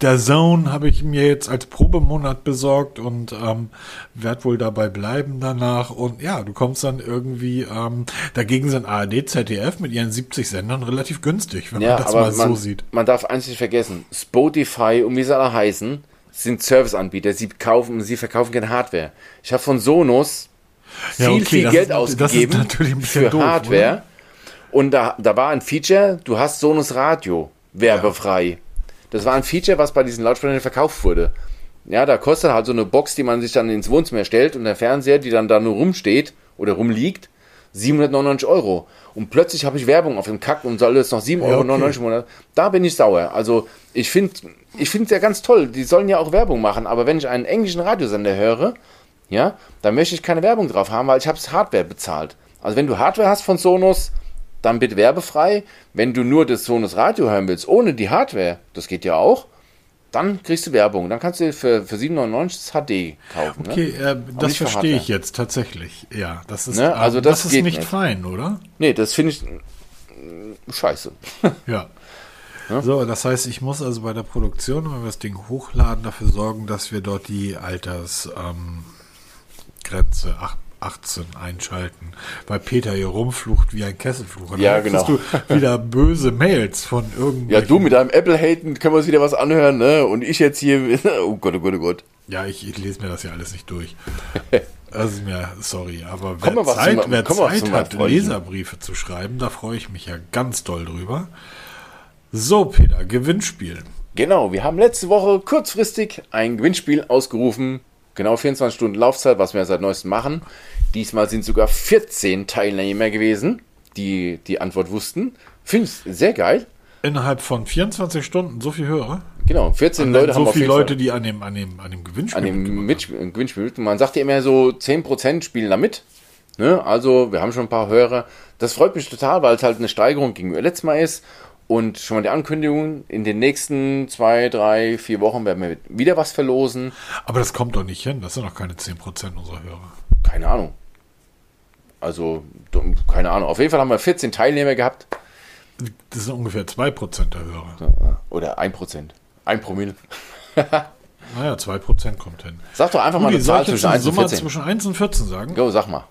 der Zone habe ich mir jetzt als Probemonat besorgt und ähm, werde wohl dabei bleiben danach. Und ja, du kommst dann irgendwie, ähm, dagegen sind ARD, ZDF mit ihren 70 Sendern relativ günstig, wenn Ja, man das mal man, so sieht. man darf eins nicht vergessen. Spotify und wie sie alle heißen, sind Serviceanbieter. Sie kaufen, sie verkaufen keine Hardware. Ich habe von Sonos viel, Ja, okay, viel Geld ist ausgegeben natürlich ein bisschen für doof, Hardware. Und da, da war ein Feature, du hast Sonos Radio werbefrei. Das war ein Feature, was bei diesen Lautsprechern verkauft wurde. Ja, da kostet halt so eine Box, die man sich dann ins Wohnzimmer stellt und der Fernseher, die dann da nur rumsteht oder rumliegt, 799 Euro. Und plötzlich habe ich Werbung auf dem Kack und soll jetzt noch 7,99 Euro okay. im Monat. Da bin ich sauer. Also ich finde ich finde es ja ganz toll. Die sollen ja auch Werbung machen. Aber wenn ich einen englischen Radiosender höre, ja, dann möchte ich keine Werbung drauf haben, weil ich habe Hardware bezahlt. Also wenn du Hardware hast von Sonos, dann bitte werbefrei. Wenn du nur das Sonos Radio hören willst, ohne die Hardware, das geht ja auch, dann kriegst du Werbung. Dann kannst du für, für 7,99 das HD kaufen. Okay, Ne? äh, das verstehe ich jetzt tatsächlich. Ja, das ist, Ne, also ähm, das das ist nicht nicht. fein, oder? Nee, das finde ich mm, scheiße. Ja. So, das heißt, ich muss also bei der Produktion, wenn wir das Ding hochladen, dafür sorgen, dass wir dort die Altersgrenze ähm, Grenze ach- 18 einschalten. Weil Peter hier rumflucht wie ein Kesselfluch. Und Ja, genau. du wieder böse Mails von irgendwelchen. Ja, du mit deinem Apple-Haten können wir uns wieder was anhören, ne? Und ich jetzt hier, oh Gott, oh Gott, oh Gott. Ja, ich, ich lese mir das ja alles nicht durch. Das ist mir, sorry, aber Komm wer was Zeit, zu- wer komm Zeit hat. Leserbriefe zu schreiben, da freue ich mich ja ganz doll drüber. So, Peter, Gewinnspiel. Genau, wir haben letzte Woche kurzfristig ein Gewinnspiel ausgerufen. Genau 24 Stunden Laufzeit, was wir seit neuestem machen. Diesmal sind sogar 14 Teilnehmer gewesen, die die Antwort wussten. Finde ich sehr geil. Innerhalb von 24 Stunden so viel Hörer. Genau, 14 Leute haben so viele Leute, die an dem, an dem, an dem Gewinnspiel an dem Mitspiel, Gewinnspiel. Man sagt ja immer so, 10% spielen da mit. Ne? Also, wir haben schon ein paar Hörer. Das freut mich total, weil es halt eine Steigerung gegenüber letztes Mal ist. Und schon mal die Ankündigung, in den nächsten zwei, drei, vier Wochen werden wir wieder was verlosen. Aber das kommt doch nicht hin. Das sind noch keine 10% unserer Hörer. Keine Ahnung. Also, keine Ahnung. Auf jeden Fall haben wir 14 Teilnehmer gehabt. Das sind ungefähr 2% der Hörer. Oder 1%. 1 Promille. Naja, 2% kommt hin. Sag doch einfach mal Rudi, eine Zahl zwischen eine 1 und Summe 14. zwischen 1 und 14 sagen? Go, sag mal.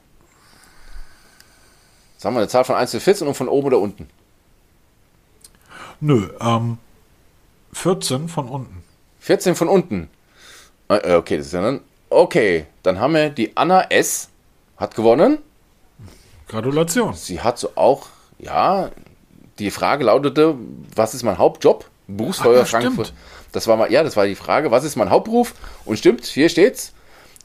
Sag mal eine Zahl von 1 zu 14 und von oben oder unten. Nö, ähm, 14 von unten. 14 von unten. Äh, Okay, das ist ja dann. Okay, dann haben wir die Anna S. hat gewonnen. Gratulation. Sie hat so auch, ja, die Frage lautete, was ist mein Hauptjob? Berufsfeuer ja, Frankfurt. stimmt. Das war mal, ja, das war die Frage, was ist mein Hauptberuf? Und stimmt, hier steht's.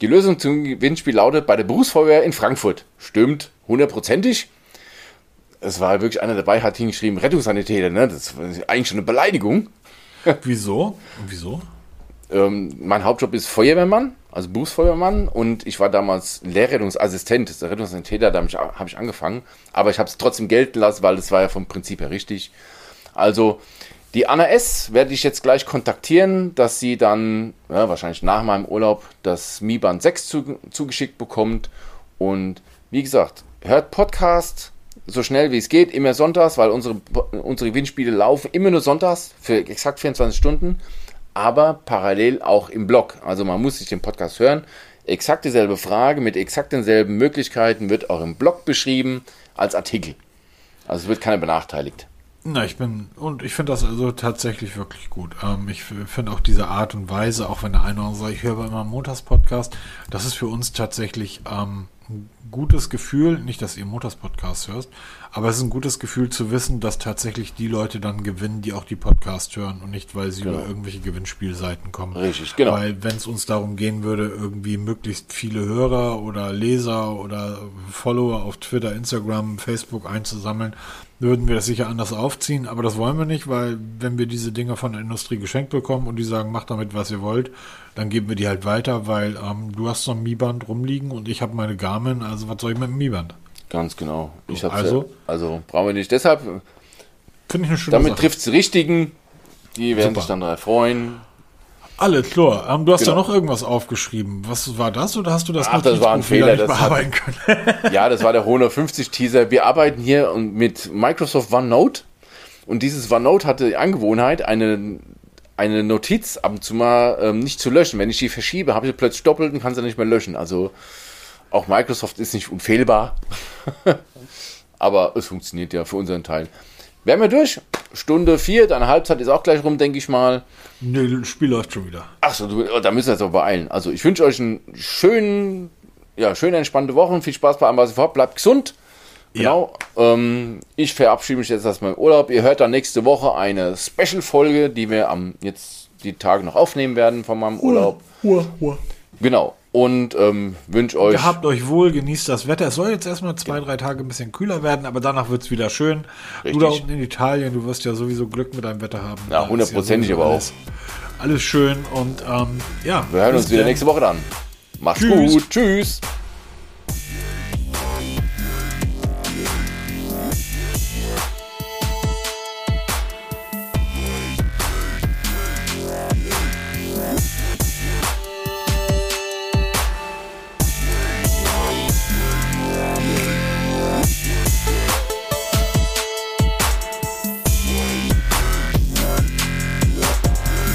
Die Lösung zum Gewinnspiel lautet bei der Berufsfeuerwehr in Frankfurt. Stimmt, hundertprozentig. Es war wirklich einer dabei, hat hingeschrieben, Rettungssanitäter, ne? Das war eigentlich schon eine Beleidigung. Wieso? Und wieso? Ähm, mein Hauptjob ist Feuerwehrmann, also Berufsfeuerwehrmann und ich war damals Lehrrettungsassistent. Das Rettungssanitäter, da habe ich, hab ich angefangen, aber ich habe es trotzdem gelten lassen, weil das war ja vom Prinzip her richtig. Also die Anna S. werde ich jetzt gleich kontaktieren, dass sie dann, ja, wahrscheinlich nach meinem Urlaub, das Mi Band 6 zu, zugeschickt bekommt. Und wie gesagt, hört Podcast so schnell wie es geht, immer sonntags, weil unsere, unsere Gewinnspiele laufen immer nur sonntags für exakt 24 Stunden, aber parallel auch im Blog. Also man muss sich den Podcast hören. Exakt dieselbe Frage mit exakt denselben Möglichkeiten wird auch im Blog beschrieben als Artikel. Also es wird keiner benachteiligt. Na, ich bin, und ich finde das also tatsächlich wirklich gut. Ähm, ich finde auch diese Art und Weise, auch wenn der eine oder andere sagt, ich höre immer einen Montags-Podcast, das ist für uns tatsächlich ähm, ein gutes Gefühl, nicht, dass ihr Montags-Podcast hörst, aber es ist ein gutes Gefühl zu wissen, dass tatsächlich die Leute dann gewinnen, die auch die Podcast hören und nicht, weil sie über irgendwelche Gewinnspielseiten kommen. Richtig, genau. Weil wenn es uns darum gehen würde, irgendwie möglichst viele Hörer oder Leser oder Follower auf Twitter, Instagram, Facebook einzusammeln, würden wir das sicher anders aufziehen, aber das wollen wir nicht, weil wenn wir diese Dinge von der Industrie geschenkt bekommen und die sagen, macht damit, was ihr wollt, dann geben wir die halt weiter, weil ähm, du hast so ein Mi-Band rumliegen und ich habe meine Garmin, also was soll ich mit dem Mi-Band? Ganz genau. Ich hab's Also? ja, also brauchen wir nicht. Deshalb, Finde ich eine schöne damit trifft die Richtigen. Die werden Super. sich dann freuen. Alles klar. Ähm, du hast Genau. da noch irgendwas aufgeschrieben. Was war das oder hast du das Ach, das war ein Fehler, das hat- bearbeiten können? Ja, das war der Honor 50 Teaser. Wir arbeiten hier mit Microsoft OneNote und dieses OneNote hatte die Angewohnheit, eine, eine Notiz ab und zu mal ähm, nicht zu löschen. Wenn ich die verschiebe, habe ich sie plötzlich doppelt und kann sie nicht mehr löschen. Also auch Microsoft ist nicht unfehlbar. Aber es funktioniert ja für unseren Teil. Wären wir durch? Stunde vier, deine Halbzeit ist auch gleich rum, denke ich mal. Nee, das Spiel läuft schon wieder. Achso, da müssen wir jetzt aber beeilen. Also ich wünsche euch einen schönen, ja, schöne, entspannte Woche. Viel Spaß bei allem, was ihr vorhabt. Bleibt gesund. Genau. Ja. Ähm, ich verabschiede mich jetzt erstmal im Urlaub. Ihr hört dann nächste Woche eine Special-Folge, die wir am jetzt die Tage noch aufnehmen werden von meinem Urlaub. Uhr, Uhr, Uhr. Genau. Und ähm, wünsche euch. Gehabt euch wohl, genießt das Wetter. Es soll jetzt erstmal zwei, drei Tage ein bisschen kühler werden, aber danach wird es wieder schön. Richtig. Du da unten in Italien, du wirst ja sowieso Glück mit deinem Wetter haben. Ja, hundertprozentig ja aber auch. Alles schön und ähm, ja. Wir hören uns wieder nächste Woche dann. Macht's Tschüss. gut. Tschüss.